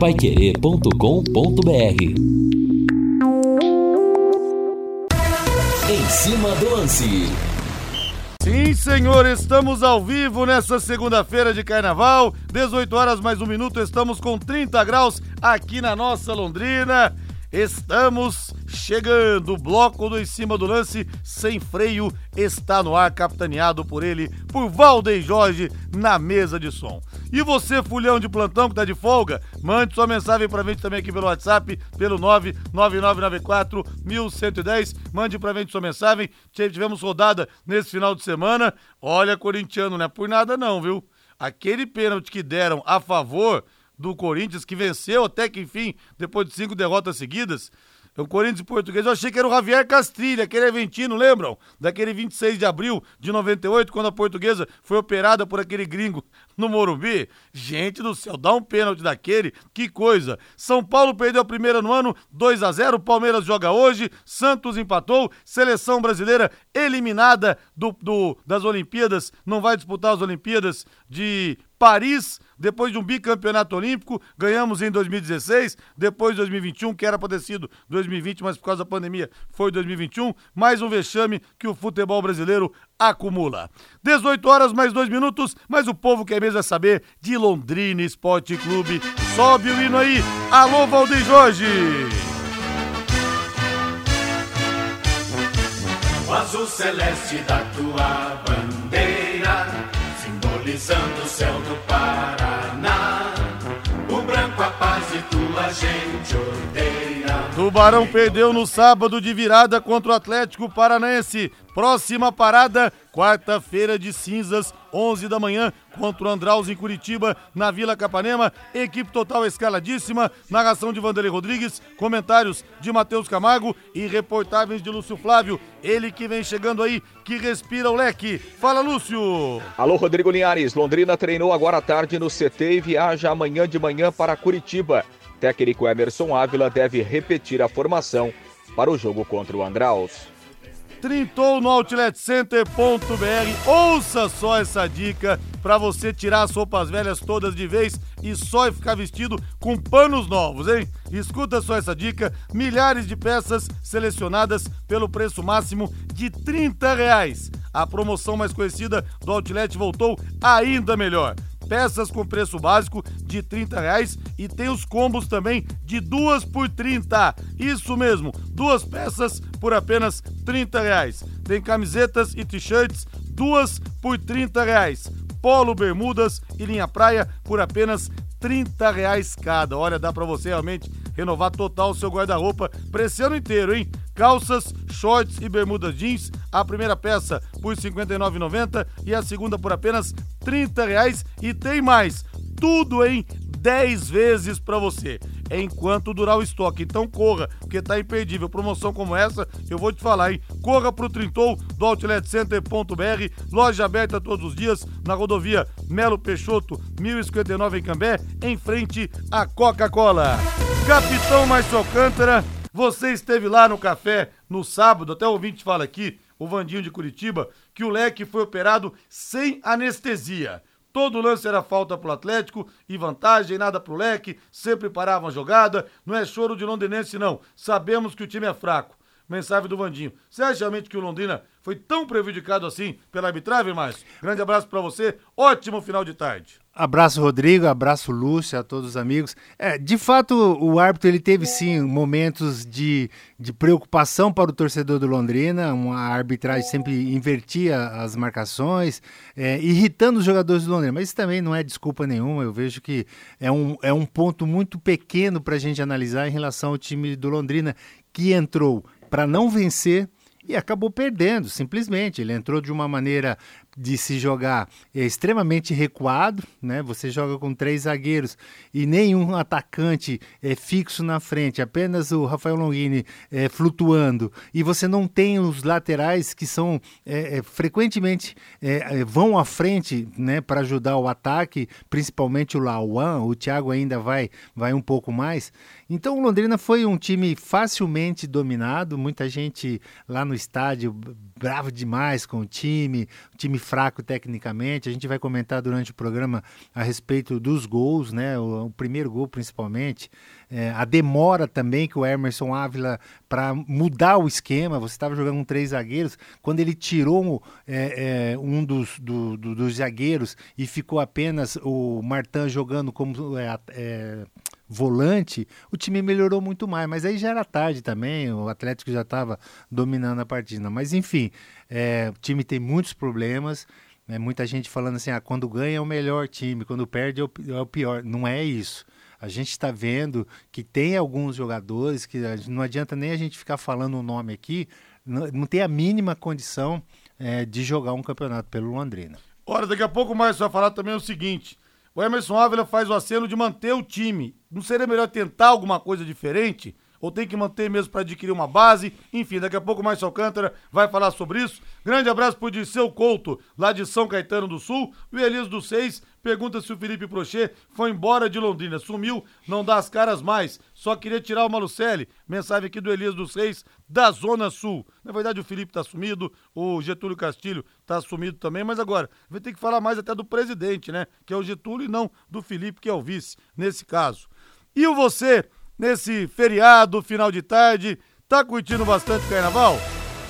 paiquerê.com.br Em cima do lance. Sim, senhor, estamos ao vivo nessa segunda-feira de carnaval, 18 horas mais um minuto, estamos com 30 graus aqui na nossa Londrina. Estamos chegando, o bloco do em cima do lance, sem freio, está no ar, capitaneado por ele, por Valdeir Jorge, na mesa de som. E você, fulhão de plantão que tá de folga, mande sua mensagem pra gente também aqui pelo WhatsApp, pelo 99994 1110. Mande pra gente sua mensagem. Tivemos rodada nesse final de semana. Olha, corintiano, não é por nada não, viu? Aquele pênalti que deram a favor do Corinthians, que venceu até que enfim, depois de cinco derrotas seguidas. O Corinthians Português, eu achei que era o Javier Castrilha, aquele argentino, lembram? Daquele 26 de abril de 98, quando a portuguesa foi operada por aquele gringo no Morumbi. Gente do céu, dá um pênalti daquele, que coisa. São Paulo perdeu a primeira no ano, 2 a 0 Palmeiras joga hoje, Santos empatou, seleção brasileira eliminada do, do das Olimpíadas, não vai disputar as Olimpíadas de Paris, depois de um bicampeonato olímpico, ganhamos em 2016, depois de 2021, que era para ter sido 2020, mas por causa da pandemia foi 2021, mais um vexame que o futebol brasileiro acumula. 18 horas mais dois minutos, mas o povo quer mesmo é saber de Londrina Esporte Clube. Sobe o hino aí, alô Valdeir Jorge! O azul celeste da tua bandeira simbolizando o céu do Paraná. Paz e tua gente odeia. Tubarão perdeu no sábado de virada contra o Atlético Paranaense. Próxima parada, quarta-feira de cinzas, 11 da manhã, contra o Andraus em Curitiba, na Vila Capanema. Equipe total escaladíssima. Narração de Vanderlei Rodrigues, comentários de Matheus Camargo e reportagens de Lúcio Flávio. Ele que vem chegando aí, que respira o leque. Fala, Lúcio! Alô, Rodrigo Linhares. Londrina treinou agora à tarde no CT e viaja amanhã de manhã para Curitiba. Técnico Emerson Ávila deve repetir a formação para o jogo contra o Andraus. Trintou no outletcenter.br. Ouça só essa dica para você tirar as roupas velhas todas de vez e só ficar vestido com panos novos, hein? Escuta só essa dica: milhares de peças selecionadas pelo preço máximo de 30 reais. A promoção mais conhecida do Outlet voltou ainda melhor peças com preço básico de 30 reais e tem os combos também de duas por 30. Isso mesmo, duas peças por apenas 30 reais. Tem camisetas e t-shirts, duas por 30 reais. Polo, bermudas e linha praia por apenas 30 reais cada. Olha, dá para você realmente renovar total o seu guarda-roupa para esse ano inteiro, hein? Calças, shorts e bermudas jeans, a primeira peça por R$ 59,90 e a segunda por apenas 30 reais e tem mais, tudo em 10 vezes para você, enquanto durar o estoque. Então corra, porque tá imperdível. Promoção como essa, eu vou te falar, hein? Corra pro Trintou do outletcenter.br, loja aberta todos os dias na rodovia Melo Peixoto, 1059 em Cambé, em frente à Coca-Cola. Capitão Márcio Alcântara, você esteve lá no café no sábado, até o ouvinte fala aqui, o Vandinho de Curitiba, que o leque foi operado sem anestesia. Todo lance era falta pro Atlético e vantagem, nada pro leque, sempre parava a jogada. Não é choro de londinense, não. Sabemos que o time é fraco. Mensagem do Vandinho. Você acha realmente que o Londrina foi tão prejudicado assim pela arbitragem, Márcio? Grande abraço para você. Ótimo final de tarde. Abraço, Rodrigo. Abraço, Lúcio, a todos os amigos. É, de fato, o árbitro ele teve sim momentos de, de preocupação para o torcedor do Londrina. Uma arbitragem sempre invertia as marcações, é, irritando os jogadores do Londrina. Mas isso também não é desculpa nenhuma. Eu vejo que é um, é um ponto muito pequeno para a gente analisar em relação ao time do Londrina, que entrou para não vencer e acabou perdendo, simplesmente. Ele entrou de uma maneira de se jogar extremamente recuado, né? Você joga com três zagueiros e nenhum atacante é fixo na frente, apenas o Rafael Longini é, flutuando e você não tem os laterais que são é, é frequentemente é, é, vão à frente, né? Para ajudar o ataque, principalmente o Lauan, o Thiago ainda vai vai um pouco mais. Então o Londrina foi um time facilmente dominado, muita gente lá no estádio bravo demais com o time, time fraco tecnicamente. A gente vai comentar durante o programa a respeito dos gols, né? O, o primeiro gol principalmente. É, a demora também que o Emerson Ávila para mudar o esquema. Você estava jogando com três zagueiros, quando ele tirou é, é, um dos, do, do, dos zagueiros e ficou apenas o Martin jogando como é, é, volante, o time melhorou muito mais. Mas aí já era tarde também, o Atlético já estava dominando a partida. Mas enfim, é, o time tem muitos problemas. Né? Muita gente falando assim, ah, quando ganha é o melhor time, quando perde é o, é pior. Não é isso. A gente está vendo que tem alguns jogadores que não adianta nem a gente ficar falando o nome aqui, não, não tem a mínima condição é, de jogar um campeonato pelo Londrina. Ora, daqui a pouco mais vai falar também o seguinte: o Emerson Ávila faz o aceno de manter o time. Não seria melhor tentar alguma coisa diferente? Ou tem que manter mesmo para adquirir uma base. Enfim, daqui a pouco mais Alcântara vai falar sobre isso. Grande abraço pro Dirceu Couto, lá de São Caetano do Sul. O Elias dos Seis pergunta se o Felipe Prochet foi embora de Londrina. Sumiu, não dá as caras mais. Só queria tirar o Malucelli. Mensagem aqui do Elias dos Seis, da Zona Sul. Na verdade, o Felipe tá sumido, o Getúlio Castilho tá sumido também, mas agora vai ter que falar mais até do presidente, né? Que é o Getúlio e não do Felipe, que é o vice, nesse caso. E o você nesse feriado, final de tarde. Tá curtindo bastante carnaval?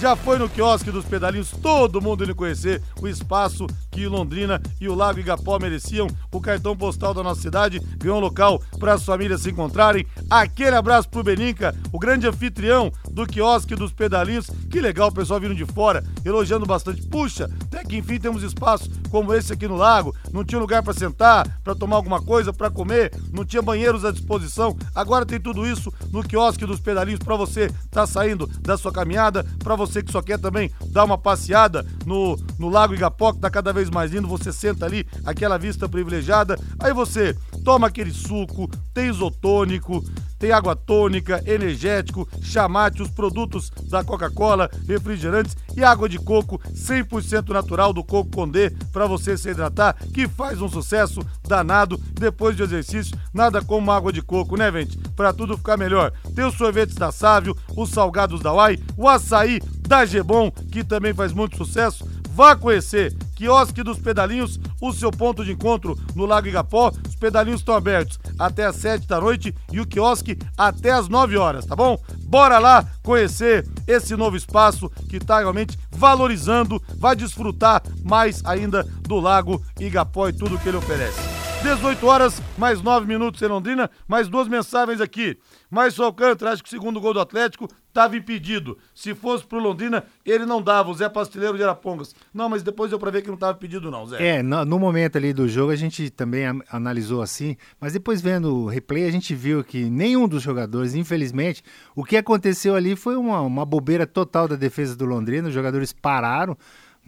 Já foi no quiosque dos pedalinhos, todo mundo indo conhecer o espaço que Londrina e o Lago Igapó mereciam. O cartão postal da nossa cidade ganhou um local para as famílias se encontrarem. Aquele abraço pro Beninca, o grande anfitrião do quiosque dos pedalinhos. Que legal o pessoal vindo de fora, elogiando bastante. Puxa, até que enfim temos espaço como esse aqui no lago. Não tinha lugar para sentar, para tomar alguma coisa, para comer, não tinha banheiros à disposição. Agora tem tudo isso no quiosque dos pedalinhos para você tá saindo da sua caminhada, para você que só quer também dar uma passeada no, no Lago Igapó, que tá cada vez mais lindo. Você senta ali, aquela vista privilegiada. Aí você toma aquele suco, tem isotônico, tem água tônica, energético, chamate, os produtos da Coca-Cola, refrigerantes e água de coco 100% natural do Coco Condé para você se hidratar, que faz um sucesso danado depois do exercício. Nada como água de coco, né, gente? Para tudo ficar melhor. Tem os sorvetes da Sávio, os salgados da Uai, o açaí da Gebon, que também faz muito sucesso. Vá conhecer Quiosque dos Pedalinhos, o seu ponto de encontro no Lago Igapó. Os pedalinhos estão abertos até às 7 da noite e o quiosque até às 9 horas, tá bom? Bora lá conhecer esse novo espaço que está realmente valorizando, vai desfrutar mais ainda do Lago Igapó e tudo que ele oferece. 18 horas, mais 9 minutos em Londrina, mais duas mensagens aqui. Mas o Alcântara, acho que o segundo gol do Atlético estava impedido. Se fosse pro Londrina, ele não dava, o Zé Pasteleiro de Arapongas. Não, mas depois deu pra ver que não estava impedido não, Zé. É, no, no, momento ali do jogo a gente também analisou assim, mas depois vendo o replay a gente viu que nenhum dos jogadores, infelizmente, o que aconteceu ali foi uma, uma bobeira total da defesa do Londrina, os jogadores pararam,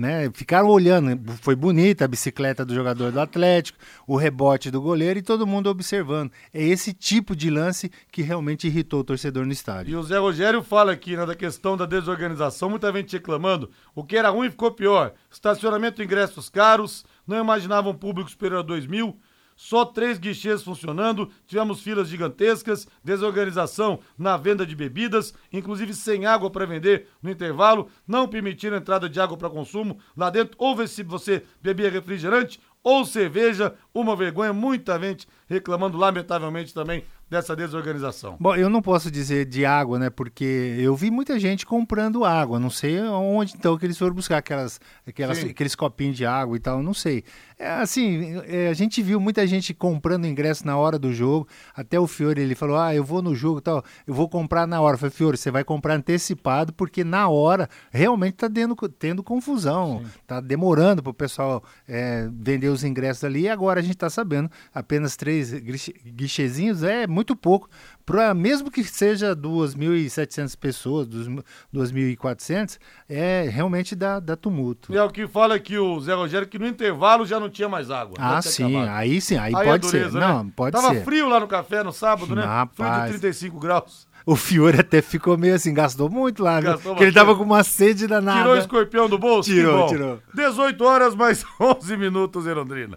né? Ficaram olhando, foi bonita a bicicleta do jogador do Atlético, o rebote do goleiro e todo mundo observando. É esse tipo de lance que realmente irritou o torcedor no estádio. E o Zé Rogério fala aqui né, da questão da desorganização, muita gente reclamando. O que era ruim ficou pior. Estacionamento ingressos caros, não imaginava um público superior a 2 mil só três guichês funcionando, tivemos filas gigantescas, desorganização na venda de bebidas, inclusive sem água para vender no intervalo, não permitiram entrada de água para consumo lá dentro, ou se você bebia refrigerante ou cerveja, uma vergonha, muita gente reclamando lamentavelmente também dessa desorganização. Bom, eu não posso dizer de água, né? Porque eu vi muita gente comprando água. Não sei onde então que eles foram buscar aquelas, aquelas aqueles copinhos de água e tal. Não sei. É, assim, é, a gente viu muita gente comprando ingresso na hora do jogo. Até o Fiore ele falou: Ah, eu vou no jogo tal, eu vou comprar na hora. Eu falei, Fiore, você vai comprar antecipado, porque na hora realmente está tendo, tendo confusão. Está demorando para o pessoal é, vender os ingressos ali. E agora a gente está sabendo, apenas três guichezinhos é muito pouco. Pra, mesmo que seja 2.700 pessoas, 2.400, é realmente dá, dá tumulto. É o que fala aqui o Zé Rogério, que no intervalo já não tinha mais água. Ah, sim, acabado. aí sim, aí, aí pode é dureza, ser. Né? Não, pode Tava ser. Tava frio lá no café no sábado, né? Rapaz. Frio de 35 graus. O Fiore até ficou meio assim, gastou muito lá, gastou Porque ele tava com uma sede danada. Tirou o escorpião do bolso? Tirou, tirou. 18 horas mais 11 minutos em Londrina.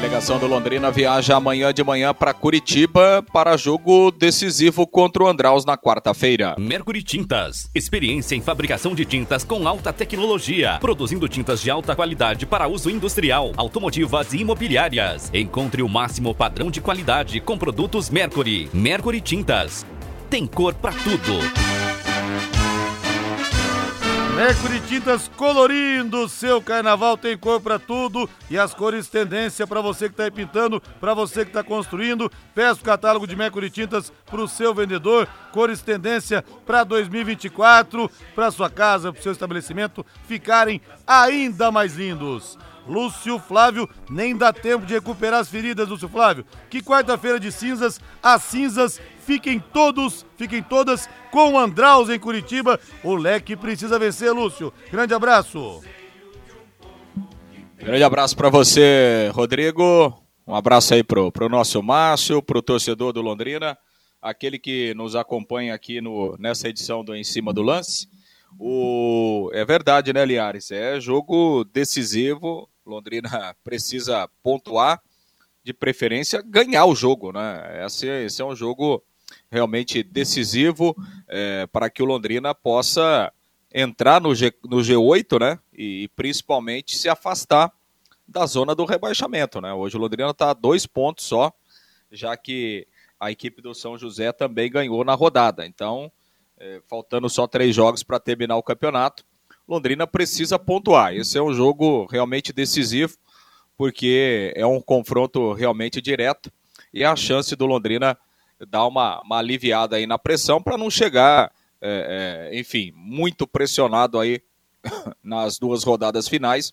Delegação do Londrina viaja amanhã de manhã para Curitiba para jogo decisivo contra o Andraus na quarta-feira. Mercury Tintas. Experiência em fabricação de tintas com alta tecnologia. Produzindo tintas de alta qualidade para uso industrial, automotivas e imobiliárias. Encontre o máximo padrão de qualidade com produtos Mercury. Mercury Tintas. Tem cor para tudo. Mercury Tintas colorindo seu carnaval tem cor para tudo e as cores tendência para você que está pintando, para você que está construindo. Peça o catálogo de Mercury Tintas para o seu vendedor. Cores tendência para 2024, para sua casa, para o seu estabelecimento ficarem ainda mais lindos. Lúcio Flávio, nem dá tempo de recuperar as feridas, Lúcio Flávio. Que quarta-feira de cinzas, as cinzas fiquem todos, fiquem todas com o Andraus em Curitiba. O leque precisa vencer, Lúcio. Grande abraço. Grande abraço para você, Rodrigo. Um abraço aí pro, pro nosso Márcio, pro torcedor do Londrina, aquele que nos acompanha aqui no, nessa edição do Em Cima do Lance. O, é verdade, né, Liares? É jogo decisivo. Londrina precisa pontuar, de preferência ganhar o jogo, né? Esse, esse é um jogo realmente decisivo é, para que o Londrina possa entrar no, G, no G8, né? E, principalmente se afastar da zona do rebaixamento, né? Hoje o Londrina está a dois pontos só, já que a equipe do São José também ganhou na rodada. Então, é, faltando só três jogos para terminar o campeonato, Londrina precisa pontuar. Esse é um jogo realmente decisivo, porque é um confronto realmente direto e a chance do Londrina dar uma, uma aliviada aí na pressão para não chegar, é, é, enfim, muito pressionado aí nas duas rodadas finais,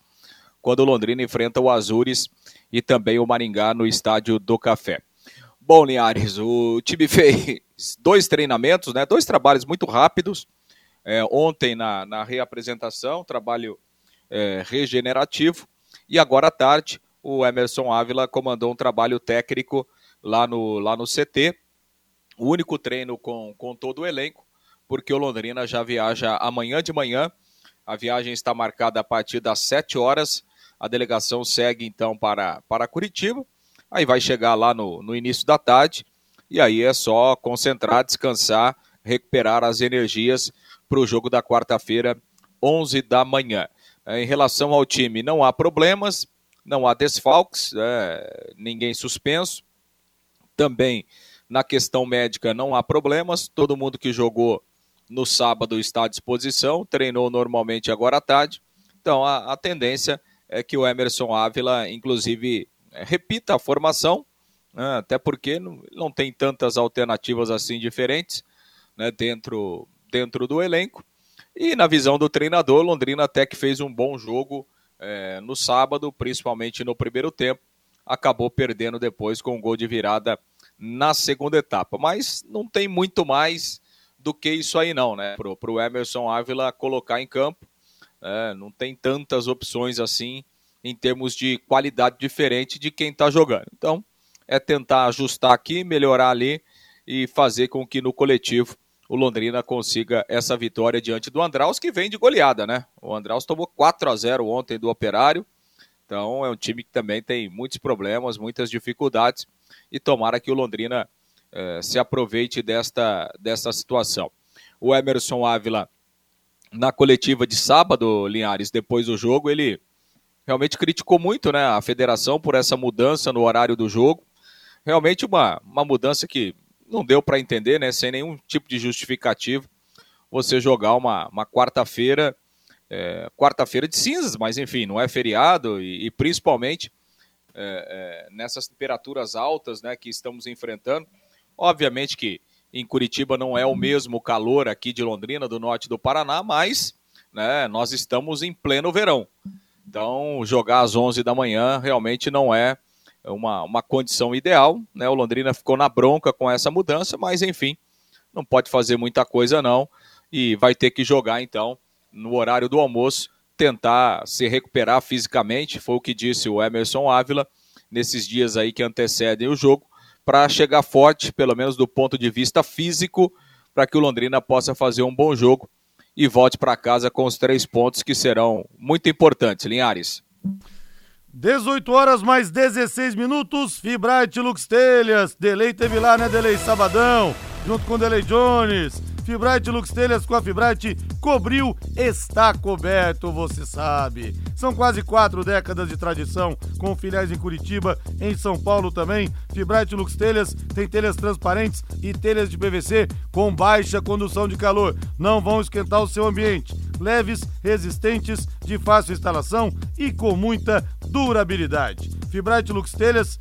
quando o Londrina enfrenta o Azures e também o Maringá no estádio do Café. Bom, Linhares, o time fez dois treinamentos, né, dois trabalhos muito rápidos. É, ontem na, na reapresentação, trabalho é, regenerativo, e agora à tarde o Emerson Ávila comandou um trabalho técnico lá no, lá no CT, o único treino com, com todo o elenco, porque o Londrina já viaja amanhã de manhã. A viagem está marcada a partir das 7 horas. A delegação segue então para, para Curitiba. Aí vai chegar lá no, no início da tarde. E aí é só concentrar, descansar, recuperar as energias para o jogo da quarta-feira, 11 da manhã. Em relação ao time, não há problemas, não há desfalques, é, ninguém suspenso. Também na questão médica não há problemas, todo mundo que jogou no sábado está à disposição, treinou normalmente agora à tarde. Então a, a tendência é que o Emerson Ávila, inclusive, é, repita a formação, né, até porque não, não, tem tantas alternativas assim diferentes né, dentro, dentro do elenco. E na visão do treinador, Londrina até que fez um bom jogo é, no sábado, principalmente no primeiro tempo. Acabou perdendo depois com um gol de virada na segunda etapa. Mas não tem muito mais do que isso aí não, né? Para o Emerson Ávila colocar em campo. É, não tem tantas opções assim em termos de qualidade diferente de quem está jogando. Então, é tentar ajustar aqui, melhorar ali e fazer com que no coletivo o Londrina consiga essa vitória diante do Andraus, que vem de goleada, né? O Andraus tomou 4 a 0 ontem do Operário. Então, é um time que também tem muitos problemas, muitas dificuldades e tomara que o Londrina eh, se aproveite desta, desta situação. O Emerson Ávila, na coletiva de sábado, Linhares, depois do jogo, ele realmente criticou muito né, a federação por essa mudança no horário do jogo. Realmente uma, uma mudança que não deu para entender, né, sem nenhum tipo de justificativo, você jogar uma, uma quarta-feira, é, quarta-feira de cinzas, mas enfim, não é feriado e, e principalmente é, é, nessas temperaturas altas né, que estamos enfrentando. Obviamente que em Curitiba não é o mesmo calor aqui de Londrina, do norte do Paraná, mas né, nós estamos em pleno verão. Então, jogar às 11 da manhã realmente não é uma, uma condição ideal. Né? O Londrina ficou na bronca com essa mudança, mas enfim, não pode fazer muita coisa não. E vai ter que jogar então no horário do almoço tentar se recuperar fisicamente, foi o que disse o Emerson Ávila nesses dias aí que antecedem o jogo, para chegar forte, pelo menos do ponto de vista físico, para que o Londrina possa fazer um bom jogo e volte para casa com os três pontos que serão muito importantes. Linhares. 18 horas mais 16 minutos, Fibrate Lux Telhas. Delay teve lá, né, Delay? Sabadão, junto com Delay Jones. Fibrate Lux Telhas com a Fibrate cobriu, está coberto, você sabe. São quase quatro décadas de tradição, com filiais em Curitiba, em São Paulo também. Fibrate Lux Telhas tem telhas transparentes e telhas de PVC com baixa condução de calor. Não vão esquentar o seu ambiente. Leves, resistentes, de fácil instalação e com muita durabilidade. Fibrate Lux Telhas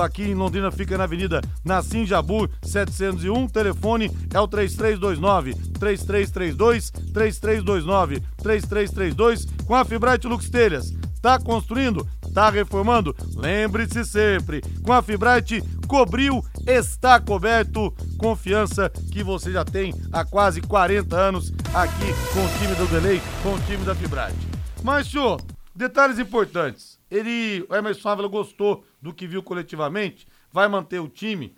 aqui em Londrina fica na Avenida Nassim Jabu 701. Telefone é o 3329 3332 3329 3332 com a Fibrate Lux Telhas. Tá construindo? Tá reformando? Lembre-se sempre, com a Fibrate cobriu, está coberto. Confiança que você já tem há quase 40 anos aqui com o time do Delay, com o time da Fibrate. Mas, senhor, detalhes importantes. Ele, o Emerson Ávila gostou do que viu coletivamente, vai manter o time,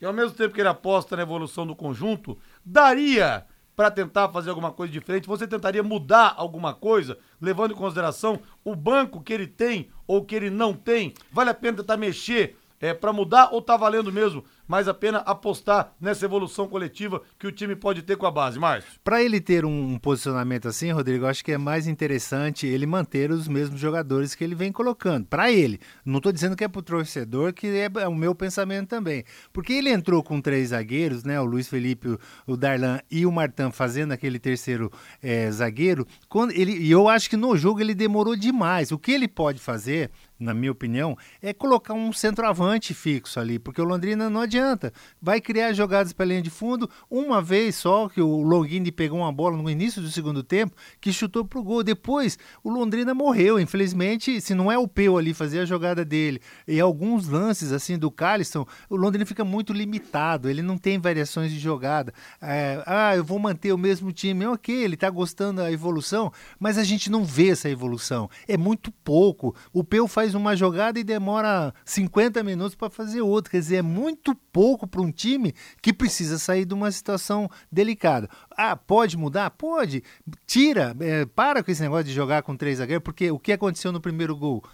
e ao mesmo tempo que ele aposta na evolução do conjunto, daria para tentar fazer alguma coisa diferente? Você tentaria mudar alguma coisa, levando em consideração o banco que ele tem ou que ele não tem? Vale a pena tentar mexer é, para mudar ou tá valendo mesmo mais a pena apostar nessa evolução coletiva que o time pode ter com a base, Márcio? Para ele ter um posicionamento assim, Rodrigo, acho que é mais interessante ele manter os mesmos jogadores que ele vem colocando. Para ele, não estou dizendo que é para o torcedor, que é, é, o meu pensamento também. Porque ele entrou com três zagueiros, né? O Luiz Felipe, o Darlan e o Martan fazendo aquele terceiro é, zagueiro. Quando ele, e eu acho que no jogo ele demorou demais. O que ele pode fazer na minha opinião, é colocar um centroavante fixo ali, porque o Londrina não adianta. Vai criar jogadas para linha de fundo, uma vez só que o Longini pegou uma bola no início do segundo tempo, que chutou pro gol. Depois, o Londrina morreu. Infelizmente, se não é o Peu ali fazer a jogada dele, e alguns lances assim do Caliston, o Londrina fica muito limitado, ele não tem variações de jogada. É, ah, eu vou manter o mesmo time. Ok, ele tá gostando da evolução, mas a gente não vê essa evolução. É muito pouco. O Peu faz faz uma jogada e demora 50 minutos para fazer outra. Quer dizer, é muito pouco para um time que precisa sair de uma situação delicada. Ah, pode mudar? Pode. Tira, é, para com esse negócio de jogar com três zagueiros, porque o que aconteceu no primeiro gol?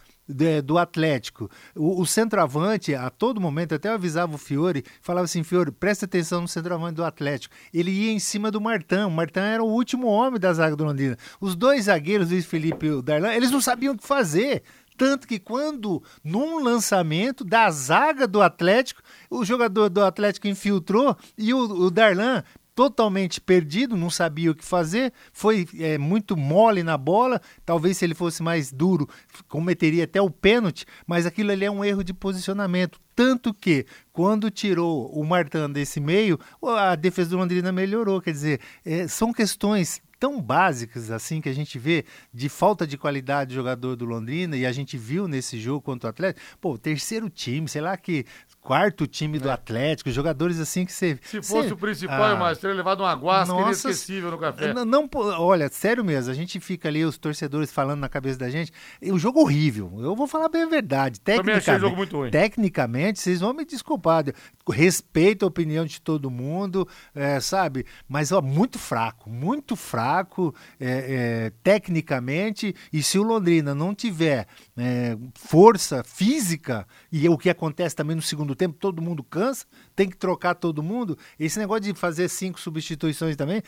do Atlético. O, o, centroavante, a todo momento, até eu avisava o Fiore, falava assim: Fiore, presta atenção no centroavante do Atlético. Ele ia em cima do Martão. O Martão era o último homem da zaga do Londrina. Os dois zagueiros, Luiz Felipe e o Darlan, eles não sabiam o que fazer. Tanto que quando, num lançamento da zaga do Atlético, o jogador do Atlético infiltrou e o, o Darlan totalmente perdido, não sabia o que fazer, foi é, muito mole na bola. Talvez se ele fosse mais duro, cometeria até o pênalti, mas aquilo ali é um erro de posicionamento. Tanto que, quando tirou o Martã desse meio, a defesa do Londrina melhorou. Quer dizer, é, são questões tão básicas assim que a gente vê de falta de qualidade de jogador do Londrina e a gente viu nesse jogo contra o Atlético, pô, terceiro time, sei lá que quarto time do é. Atlético, jogadores assim que você. Se fosse cê, o principal, ah, mas teria levado uma guasca nossa, inesquecível no café. Não, não, olha, sério mesmo, a gente fica ali, os torcedores falando na cabeça da gente. O jogo horrível. Eu vou falar bem a verdade. Tecnicamente, jogo muito ruim. tecnicamente, vocês vão me desculpar. Respeito a opinião de todo mundo, é, sabe? Mas ó, muito fraco, muito fraco é, é, tecnicamente. E se o Londrina não tiver é, força física, e o que acontece também no segundo tempo, todo mundo cansa, tem que trocar todo mundo. Esse negócio de fazer cinco substituições também,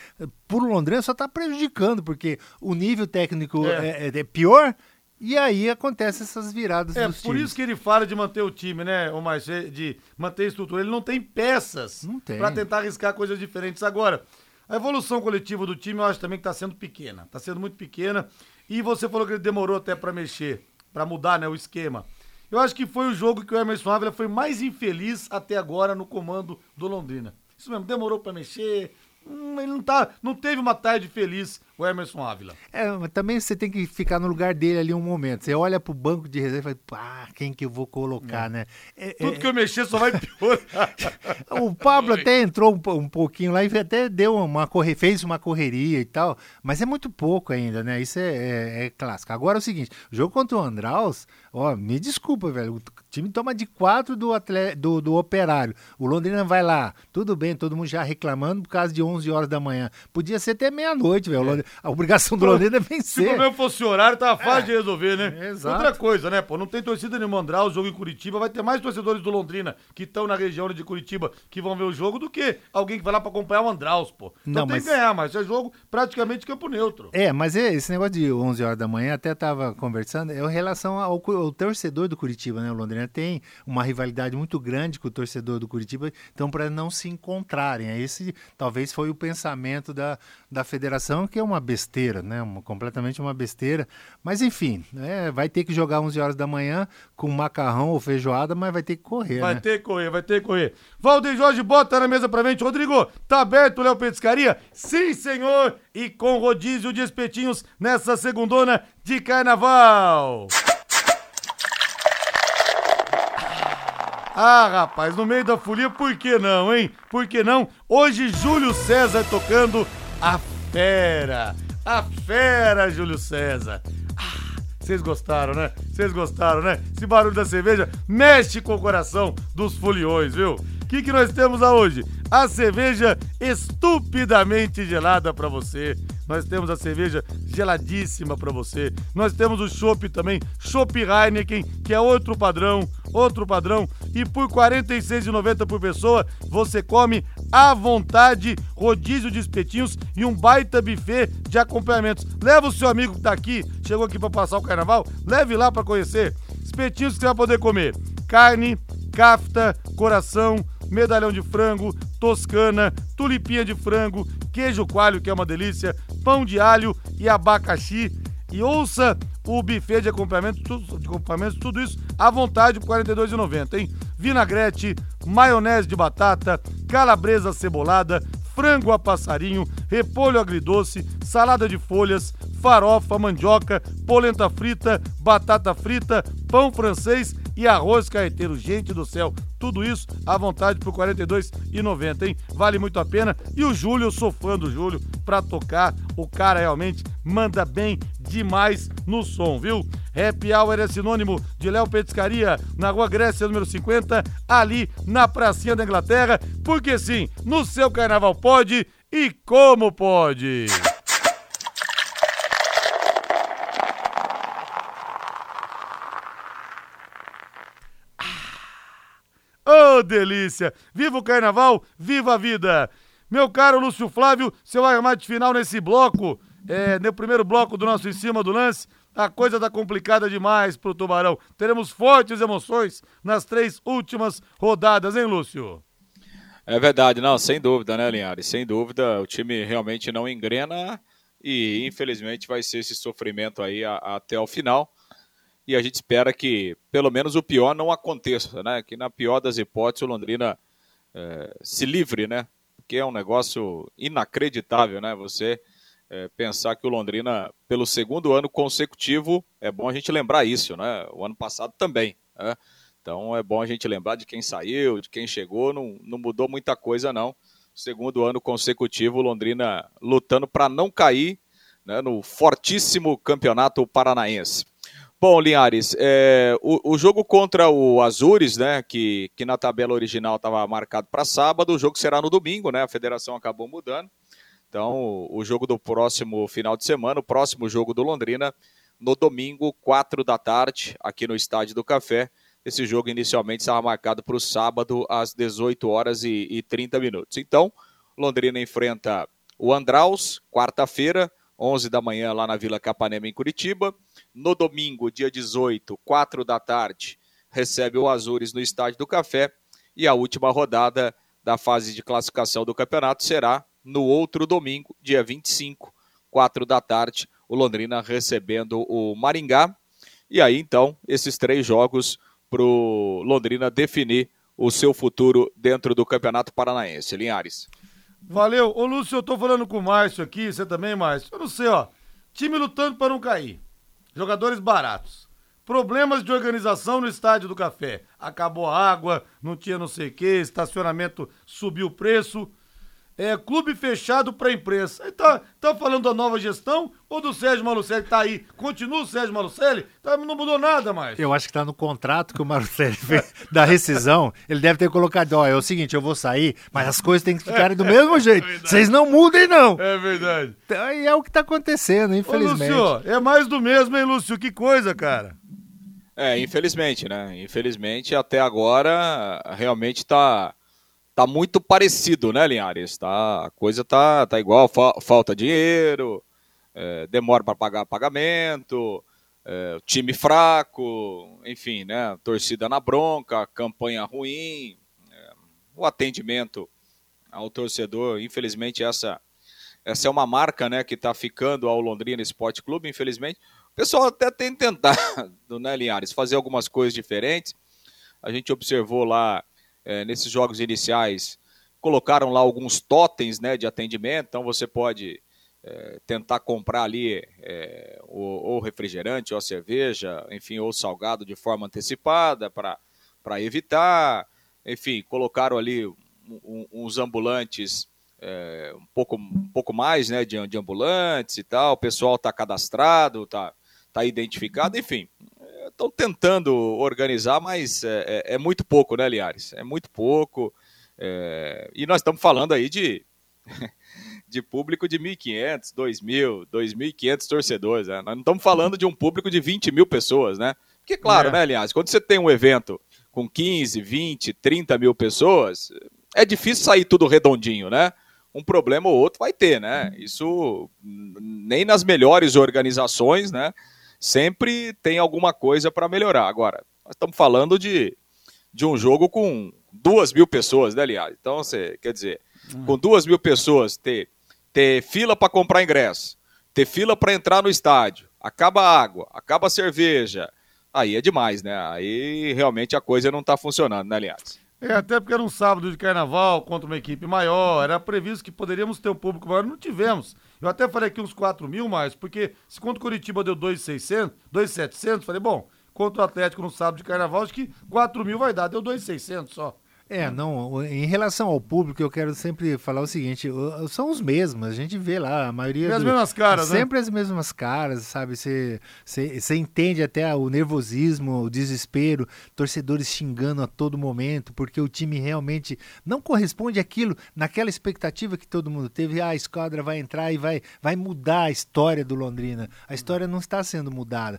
por Londrina só está prejudicando, porque o nível técnico é, é, é pior. E aí acontece essas viradas É, por times. isso que ele fala de manter o time, né, o mais de manter a estrutura. Ele não tem peças para tentar arriscar coisas diferentes. Agora, a evolução coletiva do time eu acho também que está sendo pequena. Está sendo muito pequena. E você falou que ele demorou até para mexer, para mudar né, o esquema. Eu acho que foi o jogo que o Emerson Ávila foi mais infeliz até agora no comando do Londrina. Isso mesmo, demorou para mexer, Hum, ele não, tá, não teve uma tarde feliz, o Emerson Ávila. É, mas também você tem que ficar no lugar dele ali um momento. Você olha pro banco de reserva e fala, pá, quem que eu vou colocar, é. né? É, Tudo é... que eu mexer só vai piorar. o Pablo até entrou um, um, pouquinho lá e até deu uma corre, fez uma correria e tal, mas é muito pouco ainda, né? Isso é, é, é clássico. Agora é o seguinte, o jogo contra o Andraus, ó, me desculpa, velho, time toma de quatro do, atleta, do, do Operário. O Londrina vai lá, tudo bem, todo mundo já reclamando por causa de 11 horas horas da manhã. Podia ser até meia-noite, velho. É. A obrigação do Londrina é vencer. Se o problema fosse horário, tava fácil é. de resolver, né? Exato. Outra coisa, né, pô? Não tem torcida no Mandral, o jogo em Curitiba. Vai ter mais torcedores do Londrina que estão na região de Curitiba que vão ver o jogo do que alguém que vai lá pra acompanhar o Andraus, pô. Então não, tem mas... que ganhar, mas é jogo praticamente campo neutro. É, mas é, esse negócio de 11 horas da manhã, até tava conversando, é em relação ao, ao torcedor do Curitiba, né? O Londrina tem uma rivalidade muito grande com o torcedor do Curitiba, então para não se encontrarem. Esse talvez foi o pensamento da, da federação, que é uma besteira, né? Uma, completamente uma besteira. Mas enfim, é, vai ter que jogar 11 horas da manhã com macarrão ou feijoada, mas vai ter que correr. Vai né? ter que correr, vai ter que correr. Valdir Jorge bota na mesa pra frente. Rodrigo, tá aberto o Léo Petiscaria? Sim, senhor! E com rodízio de espetinhos nessa segundona de carnaval. Ah, rapaz, no meio da folia, por que não, hein? Por que não? Hoje, Júlio César tocando a fera. A fera, Júlio César. Ah, vocês gostaram, né? Vocês gostaram, né? Esse barulho da cerveja mexe com o coração dos foliões, viu? O que, que nós temos hoje? A cerveja estupidamente gelada para você. Nós temos a cerveja geladíssima para você. Nós temos o chopp também, chopp Heineken, que é outro padrão, outro padrão. E por R$ 46,90 por pessoa, você come à vontade, rodízio de espetinhos e um baita buffet de acompanhamentos. Leva o seu amigo que tá aqui, chegou aqui para passar o carnaval, leve lá para conhecer. Espetinhos que você vai poder comer. Carne, cafta, coração, medalhão de frango, toscana, tulipinha de frango, queijo coalho, que é uma delícia, pão de alho e abacaxi. E ouça o buffet de acompanhamento, tudo, de acompanhamento, tudo isso à vontade por R$ 42,90, hein? Vinagrete, maionese de batata, calabresa cebolada, frango a passarinho, repolho agridoce, salada de folhas, farofa, mandioca, polenta frita, batata frita, pão francês e arroz carreteiro. Gente do céu, tudo isso à vontade por R$ 42,90, hein? Vale muito a pena. E o Júlio, eu sou fã do Júlio pra tocar. O cara realmente manda bem demais no som, viu? Happy Hour é sinônimo de Léo Petiscaria, na Rua Grécia, número 50, ali na Pracinha da Inglaterra, porque sim, no seu carnaval pode e como pode! Delícia! Viva o carnaval, viva a vida! Meu caro Lúcio Flávio, seu armate final nesse bloco, é, no primeiro bloco do nosso Em Cima do Lance, a coisa tá complicada demais pro Tubarão. Teremos fortes emoções nas três últimas rodadas, hein, Lúcio? É verdade, não, sem dúvida, né, Linhares? Sem dúvida, o time realmente não engrena e infelizmente vai ser esse sofrimento aí a, a, até o final e a gente espera que pelo menos o pior não aconteça, né? Que na pior das hipóteses o Londrina é, se livre, né? Porque é um negócio inacreditável, né? Você é, pensar que o Londrina, pelo segundo ano consecutivo, é bom a gente lembrar isso, né? O ano passado também, né? Então é bom a gente lembrar de quem saiu, de quem chegou, não, não mudou muita coisa não. Segundo ano consecutivo, o Londrina lutando para não cair né, no fortíssimo campeonato paranaense. Bom, Linhares, é, o, o, jogo contra o Azures, né, que, que na tabela original estava marcado para sábado, o jogo será no domingo, né? A federação acabou mudando. Então, o jogo do próximo final de semana, o próximo jogo do Londrina, no domingo, 4 da tarde, aqui no Estádio do Café. Esse jogo inicialmente estava marcado para o sábado, às 18 horas e, e 30 minutos. Então, Londrina enfrenta o Andraus, quarta-feira, 11 da manhã, lá na Vila Capanema, em Curitiba. No domingo, dia 18, 4 da tarde, recebe o Azures no Estádio do Café. E a última rodada da fase de classificação do campeonato será no outro domingo, dia 25, 4 da tarde, o Londrina recebendo o Maringá. E aí, então, esses três jogos para o Londrina definir o seu futuro dentro do Campeonato Paranaense. Linhares. Valeu. Ô, Lúcio, eu tô falando com o Márcio aqui, você também, Márcio. Eu não sei, ó. Time lutando para não cair. Jogadores baratos. Problemas de organização no estádio do café. Acabou a água, não tinha não sei o que, estacionamento subiu o preço. É, clube fechado para imprensa. Tá, tá falando da nova gestão ou do Sérgio Malucelli? Tá aí. Continua o Sérgio Malucelli? Tá, não mudou nada mais. Eu acho que tá no contrato que o Malucelli fez da rescisão. Ele deve ter colocado, ó, é o seguinte, eu vou sair, mas as coisas têm que ficarem do mesmo jeito. É Vocês não mudem, não. É verdade. Então, e é o que tá acontecendo, infelizmente. Ô, Lúcio, é mais do mesmo, hein, Lúcio? Que coisa, cara. É, infelizmente, né? Infelizmente, até agora, realmente tá tá muito parecido, né, Linhares? Tá, a coisa tá, tá igual, fa falta dinheiro, é, demora para pagar pagamento, é, time fraco, enfim, né? Torcida na bronca, campanha ruim, é, o atendimento ao torcedor, infelizmente essa essa é uma marca, né, que está ficando ao Londrina Esporte Clube, infelizmente. O pessoal até tem tentado, né, Linhares, fazer algumas coisas diferentes. A gente observou lá é, nesses jogos iniciais, colocaram lá alguns totens né, de atendimento, então você pode é, tentar comprar ali é, ou, refrigerante, ou cerveja, enfim, ou salgado de forma antecipada para evitar. Enfim, colocaram ali um, uns ambulantes é, um, pouco, um pouco mais né, de, de ambulantes e tal, o pessoal está cadastrado, está tá identificado, enfim, estão tentando organizar, mas é, é, é, muito pouco, né, Liares? É muito pouco. É, e nós estamos falando aí de, de público de 1.500, 2.000, 2.500 torcedores. Né? Nós não estamos falando de um público de 20 mil pessoas, né? Porque, claro, é. né, aliás, quando você tem um evento com 15, 20, 30 mil pessoas, é difícil sair tudo redondinho, né? Um problema ou outro vai ter, né? Isso nem nas melhores organizações, né? Sempre tem alguma coisa para melhorar. Agora, nós estamos falando de, de um jogo com duas mil pessoas, né, aliás? Então, você quer dizer, hum. com duas mil pessoas, ter, ter fila para comprar ingresso, ter fila para entrar no estádio, acaba a água, acaba a cerveja, aí é demais, né? Aí realmente a coisa não está funcionando, né, aliás? É, até porque era um sábado de carnaval contra uma equipe maior, era previsto que poderíamos ter um público maior, não tivemos. Eu até falei aqui uns 4 mil mais, porque se contra o Curitiba deu 2,600, 2,700, falei, bom, contra o Atlético no sábado de carnaval, acho que 4 mil vai dar, deu 2,600 só. É, não, em relação ao público, eu quero sempre falar o seguinte, são os mesmos, a gente vê lá, a maioria... As do, mesmas caras, sempre né? Sempre as mesmas caras, sabe, você entende até o nervosismo, o desespero, torcedores xingando a todo momento, porque o time realmente não corresponde àquilo, naquela expectativa que todo mundo teve, ah, a esquadra vai entrar e vai, vai mudar a história do Londrina, a história não está sendo mudada,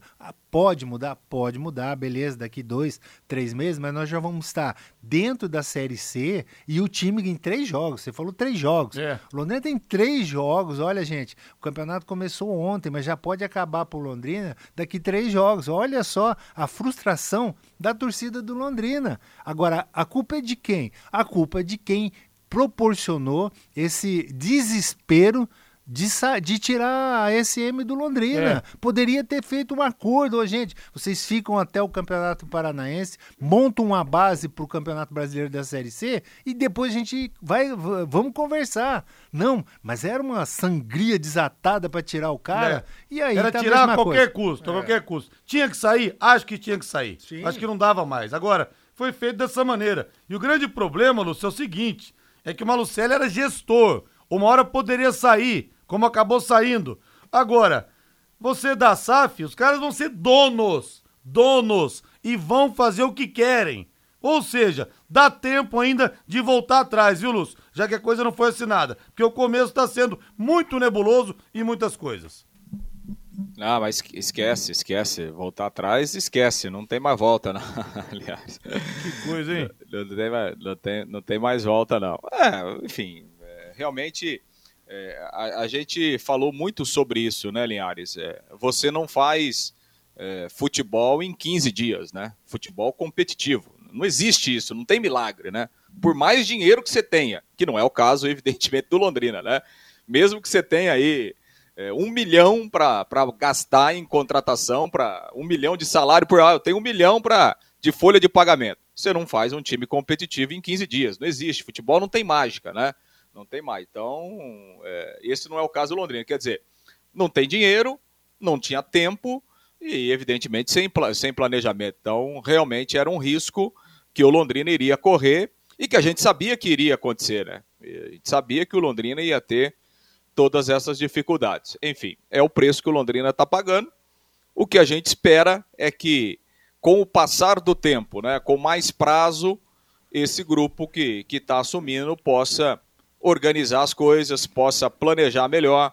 Pode mudar? Pode mudar, beleza, daqui dois, três meses, mas nós já vamos estar dentro da Série C e o time em três jogos. Você falou três jogos. É. O Londrina tem três jogos. Olha, gente, o campeonato começou ontem, mas já pode acabar para o Londrina daqui três jogos. Olha só a frustração da torcida do Londrina. Agora, a culpa é de quem? A culpa é de quem proporcionou esse desespero de, de tirar a SM do Londrina. É. Poderia ter feito um acordo, oh, gente. Vocês ficam até o Campeonato Paranaense, montam uma base para o Campeonato Brasileiro da Série C e depois a gente vai, vamos conversar. Não, mas era uma sangria desatada para tirar o cara. É. E aí era tá tirar a qualquer coisa. custo, a é. qualquer custo. Tinha que sair? Acho que tinha que sair. Sim. Acho que não dava mais. Agora, foi feito dessa maneira. E o grande problema, Lúcio, é o seguinte: é que o Malucelli era gestor. Uma hora poderia sair como acabou saindo. Agora, você da SAF, os caras vão ser donos, donos, e vão fazer o que querem. Ou seja, dá tempo ainda de voltar atrás, viu, Lúcio? Já que a coisa não foi assinada. Porque o começo está sendo muito nebuloso e muitas coisas. Não, mas esquece, esquece. Voltar atrás, esquece. Não tem mais volta, não. Aliás. Que coisa, hein? Não, não, tem, mais, não, tem, não tem mais volta, não. É, enfim, é, realmente é, a, a, gente falou muito sobre isso, né, Linhares? É, você não faz é, futebol em 15 dias, né? Futebol competitivo. Não existe isso, não tem milagre, né? Por mais dinheiro que você tenha, que não é o caso, evidentemente, do Londrina, né? Mesmo que você tenha aí é, um milhão para gastar em contratação, para um milhão de salário por. Ah, eu tenho um milhão pra, de folha de pagamento. Você não faz um time competitivo em 15 dias. Não existe. Futebol não tem mágica, né? Não tem mais. Então, é, esse não é o caso do Londrina. Quer dizer, não tem dinheiro, não tinha tempo e, evidentemente, sem, sem planejamento. Então, realmente era um risco que o Londrina iria correr e que a gente sabia que iria acontecer, né? A gente sabia que o Londrina ia ter todas essas dificuldades. Enfim, é o preço que o Londrina está pagando. O que a gente espera é que, com o passar do tempo, né, com mais prazo, esse grupo que está assumindo possa organizar as coisas, possa planejar melhor,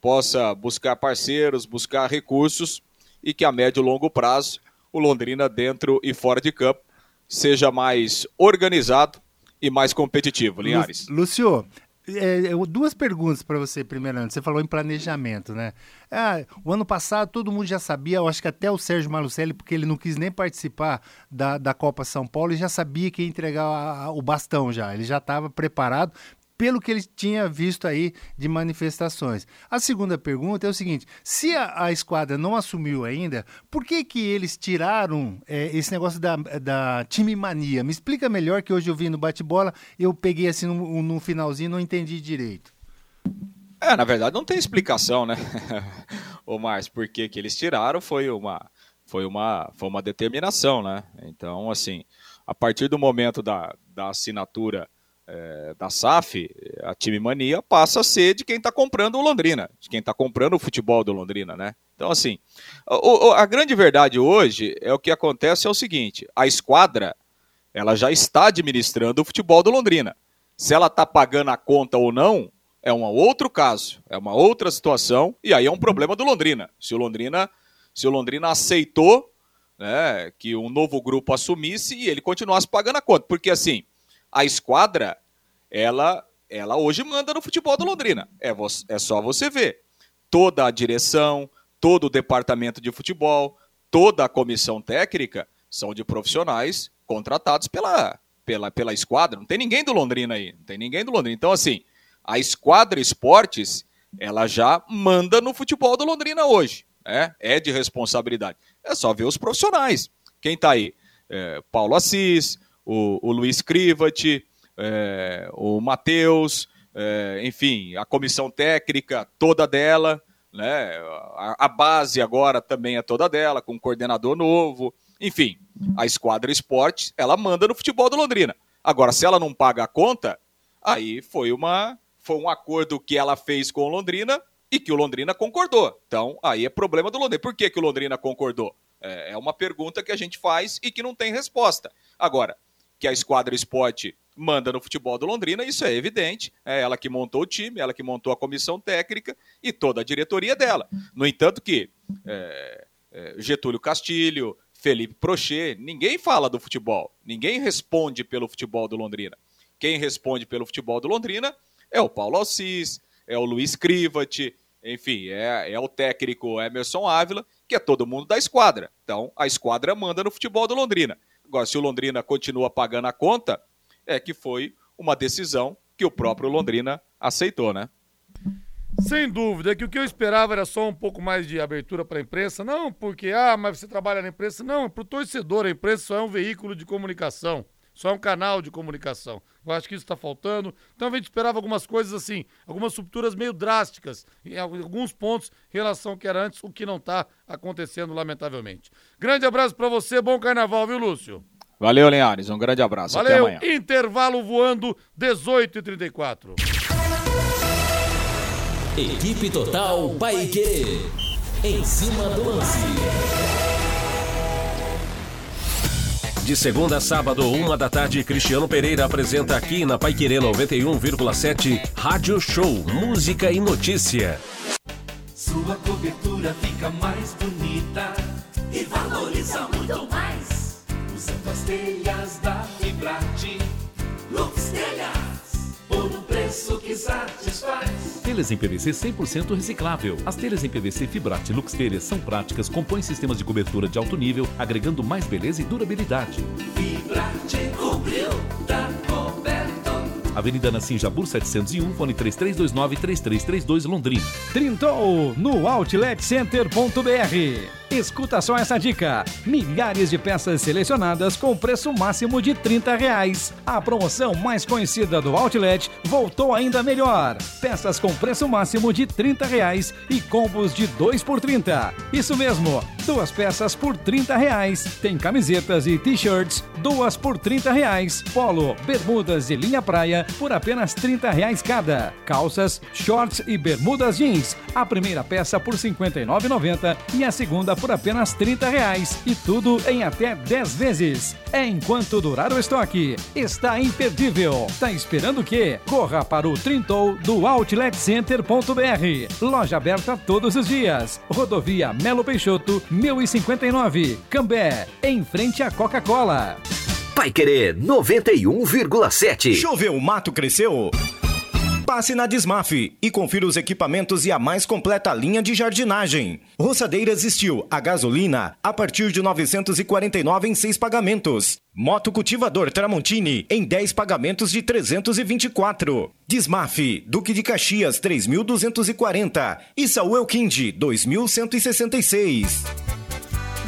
possa buscar parceiros, buscar recursos e que a médio e longo prazo o Londrina dentro e fora de campo seja mais organizado e mais competitivo, Linhares. Lúcio, é, duas perguntas para você, primeiramente. Você falou em planejamento, né? Ah, o ano passado todo mundo já sabia, eu acho que até o Sérgio Malucelli, porque ele não quis nem participar da, da Copa São Paulo, ele já sabia que ia entregar a, a, o bastão já. Ele já estava preparado, pelo que ele tinha visto aí de manifestações. A segunda pergunta é o seguinte: se a, a esquadra não assumiu ainda, por que que eles tiraram é, esse negócio da, da time mania? Me explica melhor que hoje eu vi no bate-bola, eu peguei assim no, no finalzinho não entendi direito. É, na verdade não tem explicação, né, ô Márcio, por que que eles tiraram foi uma, foi uma, foi uma determinação, né? Então, assim, a partir do momento da, da assinatura é, da SAF, a time mania passa a ser de quem está comprando o Londrina, de quem está comprando o futebol do Londrina, né? Então, assim, a, a grande verdade hoje é o que acontece é o seguinte: a esquadra ela já está administrando o futebol do Londrina. Se ela está pagando a conta ou não, é um outro caso, é uma outra situação, e aí é um problema do Londrina. Se o Londrina, se o Londrina aceitou né, que um novo grupo assumisse e ele continuasse pagando a conta. Porque assim, a esquadra, ela, ela hoje manda no futebol do Londrina. É, é só você ver. Toda a direção, todo o departamento de futebol, toda a comissão técnica são de profissionais contratados pela, pela, pela esquadra. Não tem ninguém do Londrina aí. Não tem ninguém do Londrina. Então, assim, a esquadra esportes, ela já manda no futebol do Londrina hoje. É, é de responsabilidade. É só ver os profissionais. Quem está aí? É, Paulo Assis, o, o Luiz Crivat, é, o Matheus, é, enfim, a comissão técnica toda dela, né? A, a, base agora também é toda dela, com um coordenador novo. Enfim, a Esquadra Esportes, ela manda no futebol do Londrina. Agora, se ela não paga a conta, aí foi uma foi um acordo que ela fez com o Londrina e que o Londrina concordou. Então, aí é problema do Londrina. Por que, que o Londrina concordou? É, é uma pergunta que a gente faz e que não tem resposta. Agora, que a Esquadra Esporte manda no futebol do Londrina, isso é evidente. É ela que montou o time, ela que montou a comissão técnica e toda a diretoria dela. No entanto que é, é, Getúlio Castilho, Felipe Prochet, ninguém fala do futebol, ninguém responde pelo futebol do Londrina. Quem responde pelo futebol do Londrina é o Paulo Alcis, é o Luiz Crivat, enfim, é, é o técnico Emerson Ávila, que é todo mundo da esquadra. Então, a esquadra manda no futebol do Londrina. Agora, se o Londrina continua pagando a conta, é que foi uma decisão que o próprio Londrina aceitou, né? Sem dúvida, é que o que eu esperava era só um pouco mais de abertura para a imprensa. Não porque, ah, mas você trabalha na imprensa. Não, para o torcedor, a imprensa só é um veículo de comunicação. Só é um canal de comunicação. Eu acho que isso está faltando. Então a gente esperava algumas coisas assim, algumas rupturas meio drásticas em alguns pontos em relação ao que era antes, o que não está acontecendo, lamentavelmente. Grande abraço para você, bom carnaval, viu, Lúcio? Valeu, Linhares. Um grande abraço. Valeu. Até amanhã. Intervalo voando 18 e 34. Equipe Total Paique. Em cima do lance. De segunda a sábado, uma da tarde, Cristiano Pereira apresenta aqui na Paiquerê 91,7 Rádio Show Música e Notícia. Sua cobertura fica mais bonita e valoriza muito mais. Usando as telhas da Fibrate. Lux Telhas, preço que satisfaz. Telhas em PVC 100% reciclável. As telhas em PVC Fibrate Lux Telhas são práticas, compõem sistemas de cobertura de alto nível, agregando mais beleza e durabilidade. Fibrate cobriu, tá coberto. Avenida Nassim Jabur 701, fone 3329-3332 Londrina. Trintou no Outlet Center.br. Escuta só essa dica: milhares de peças selecionadas com preço máximo de 30 reais. A promoção mais conhecida do Outlet voltou ainda melhor. Peças com preço máximo de 30 reais e combos de 2 por 30. Isso mesmo, duas peças por 30 reais. Tem camisetas e t-shirts, duas por 30 reais. Polo, bermudas e linha praia por apenas 30 reais cada. Calças, shorts e bermudas jeans. A primeira peça por R$ 59,90 e a segunda por apenas 30 reais. E tudo em até 10 vezes. É enquanto durar o estoque. Está imperdível. Tá esperando o quê? Corra para o Trintou do Outlet Center.br. Loja aberta todos os dias. Rodovia Melo Peixoto, 1059. Cambé, em frente à Coca-Cola. Vai querer 91,7. Choveu, o mato cresceu. Passe na Desmaf e confira os equipamentos e a mais completa linha de jardinagem. Roçadeiras Steel a gasolina a partir de 949 em seis pagamentos. Moto cultivador Tramontini em 10 pagamentos de 324. Desmaf Duque de Caxias 3240 e Saúl Elquinde 2166.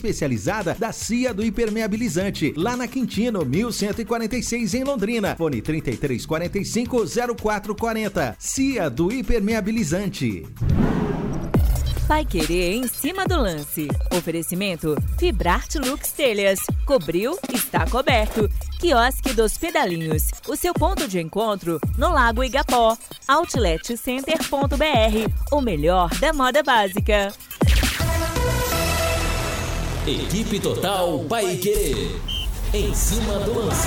especializada da CIA do Impermeabilizante, lá na Quintino, 1146 em Londrina. Fone 3345 0440. CIA do Impermeabilizante. Vai querer em cima do lance. Oferecimento Fibrart Lux Telhas. Cobriu, está coberto. Quiosque dos Pedalinhos. O seu ponto de encontro no Lago Igapó. Outletcenter.br. O melhor da moda básica. Equipe Total Paiquerê. Em cima do lance.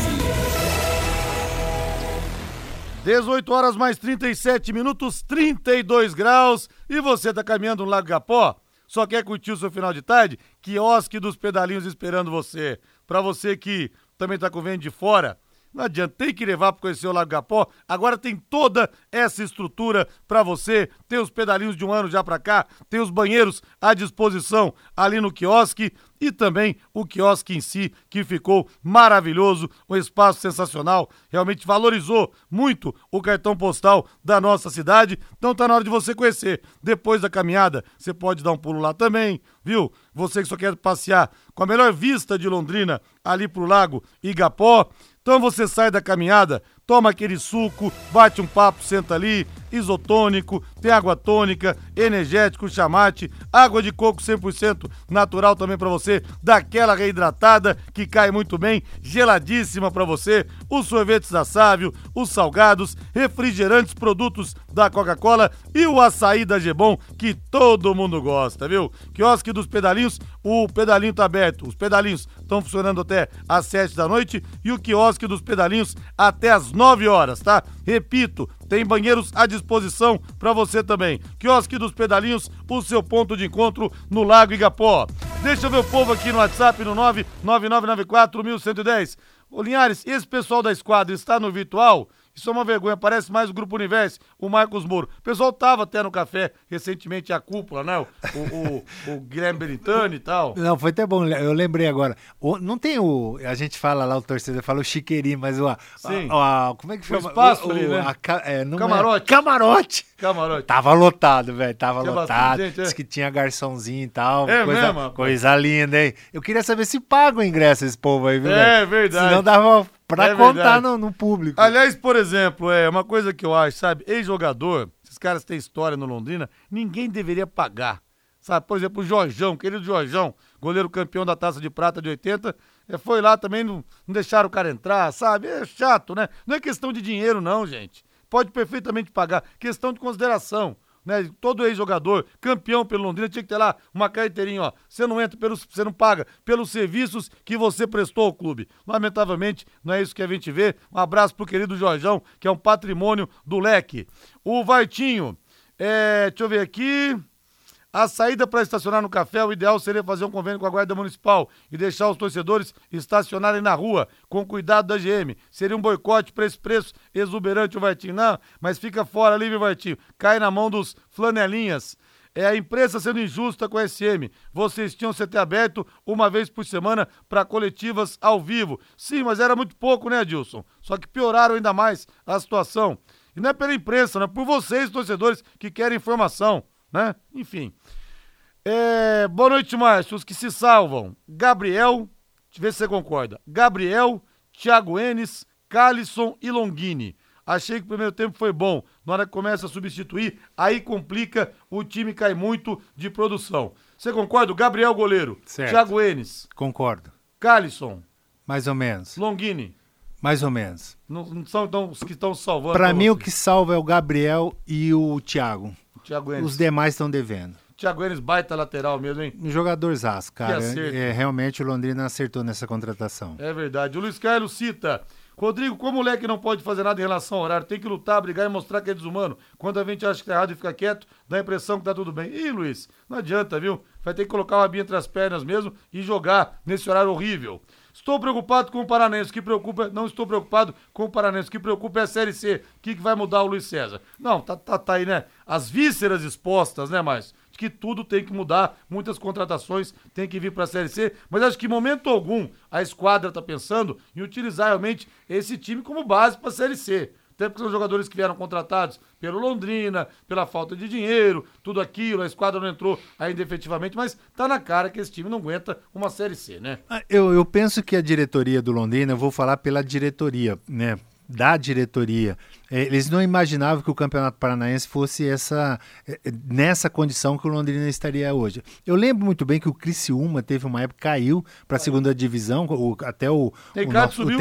18 horas mais 37 minutos, 32 graus. E você tá caminhando no Lago Gapó? Só quer curtir o seu final de tarde? Quiosque dos pedalinhos esperando você. Para você que também tá com vento de fora, não adianta, tem que levar para conhecer o Lago Gapó. Agora tem toda essa estrutura para você. Tem os pedalinhos de um ano já para cá, tem os banheiros à disposição ali no quiosque e também o quiosque em si, que ficou maravilhoso, um espaço sensacional, realmente valorizou muito o cartão postal da nossa cidade. Então tá na hora de você conhecer. Depois da caminhada, você pode dar um pulo lá também, viu? Você que só quer passear com a melhor vista de Londrina ali pro Lago Igapó. Então você sai da caminhada, toma aquele suco, bate um papo, senta ali, isotônico, tem água tônica, energético, chamate, água de coco 100% natural também para você, daquela reidratada que cai muito bem, geladíssima para você, os sorvetes da Sávio, os salgados, refrigerantes, produtos da Coca-Cola e o açaí da Gebon que todo mundo gosta, viu? Quiosque dos pedalinhos, o pedalinho tá aberto, os pedalinhos estão funcionando até às 7 da noite e o quiosque dos pedalinhos até às 9 horas, tá? Repito, tem banheiros à disposição para você também. Quiosque dos Pedalinhos, o seu ponto de encontro no Lago Igapó. Deixa eu ver o povo aqui no WhatsApp no 99994 1110. Ô Linhares, esse pessoal da esquadra está no virtual? Isso é uma vergonha, parece mais o Grupo Universo, o Marcos Moro. O pessoal tava até no café recentemente, a cúpula, né? O, o, o Guilherme Beritani e tal. Não, foi até bom, eu lembrei agora. O, não tem o. A gente fala lá, o torcedor fala o chiqueirinho, mas o. A, Sim. a- a- como é que O chama? espaço ali, né? a ca- é, não é- Camarote. Camarote! Tava lotado, velho. Tava Tinha lotado. gente, é? Diz que tinha garçomzinho e tal. É coisa, mesmo, coisa linda, hein? Eu queria saber se paga o ingresso esse povo aí, viu? É velho? verdade. Senão dava pra É contar no, no público. Aliás, por exemplo, é uma coisa que eu acho, sabe? Ex-jogador, esses caras têm história no Londrina, ninguém deveria pagar. Sabe, por exemplo, o Jorjão, querido Jorjão, goleiro campeão da Taça de Prata de 80, eh, foi lá também, não, não deixaram o cara entrar, sabe? É chato, né? Não é questão de dinheiro, não, gente. Pode perfeitamente pagar. Questão de consideração. Né? Todo ex-jogador, campeão pelo Londrina, tinha que ter lá uma carteirinha, ó. Você não entra pelos, você não paga pelos serviços que você prestou ao clube. Lamentavelmente, não é isso que a gente vê. Um abraço pro querido Jorjão, que é um patrimônio do leque. O Vartinho, é, deixa eu ver aqui. A saída para estacionar no café, o ideal seria fazer um convênio com a Guarda Municipal e deixar os torcedores estacionarem na rua, com cuidado da GM. Seria um boicote para esse preço exuberante, o Vartinho. Não, mas fica fora ali, viu, Vartinho? Cai na mão dos flanelinhas. É a imprensa sendo injusta com a SM. Vocês tinham CT aberto uma vez por semana para coletivas ao vivo. Sim, mas era muito pouco, né, Adilson? Só que pioraram ainda mais a situação. E não é pela imprensa, não é por vocês, torcedores, que querem informação, né? Enfim. É... Boa noite, Márcio. Os que se salvam. Gabriel, deixa eu ver se você concorda. Gabriel, Thiago Enes, Calisson e Longini. Achei que o primeiro tempo foi bom. Na hora que começa a substituir, aí complica, o time cai muito de produção. Você concorda? Gabriel goleiro. Certo. Thiago Enes. Concordo. Calisson. Mais ou menos. Longini. Mais ou menos. Não, não são então, os que estão salvando. Para mim, você. o que salva é o Gabriel e o Thiago. Thiago Enes. Os demais estão devendo. Thiago Enes, baita lateral mesmo, hein? Um jogador zaço, cara. É, realmente o Londrina acertou nessa contratação. É verdade. O Luiz Carlos cita. Rodrigo, como o moleque não pode fazer nada em relação ao horário, tem que lutar, brigar e mostrar que é desumano. Quando a gente acha que tá errado e fica quieto, dá a impressão que tá tudo bem. Ih, Luiz, não adianta, viu? Vai ter que colocar o rabinho entre as pernas mesmo e jogar nesse horário horrível. Estou preocupado com o Paranense, que preocupa, não estou preocupado com o Paranense, que preocupa é a Série C. O que, que vai mudar o Luiz César? Não, tá, tá, tá aí, né? As vísceras expostas, né, mas que tudo tem que mudar, muitas contratações têm que vir para a Série C, mas acho que em momento algum a esquadra está pensando em utilizar realmente esse time como base para a Série C. Até porque são jogadores que vieram contratados pelo Londrina, pela falta de dinheiro, tudo aquilo, a esquadra não entrou ainda efetivamente, mas tá na cara que esse time não aguenta uma Série C, né? Ah, Eu, eu penso que a diretoria do Londrina, eu vou falar pela diretoria, né? Da diretoria. É, Eles não imaginavam que o Campeonato Paranaense fosse essa é, é, nessa condição que o Londrina estaria hoje. Eu lembro muito bem que o Criciúma teve uma época caiu para a segunda divisão, o- até o, Tencate subiu.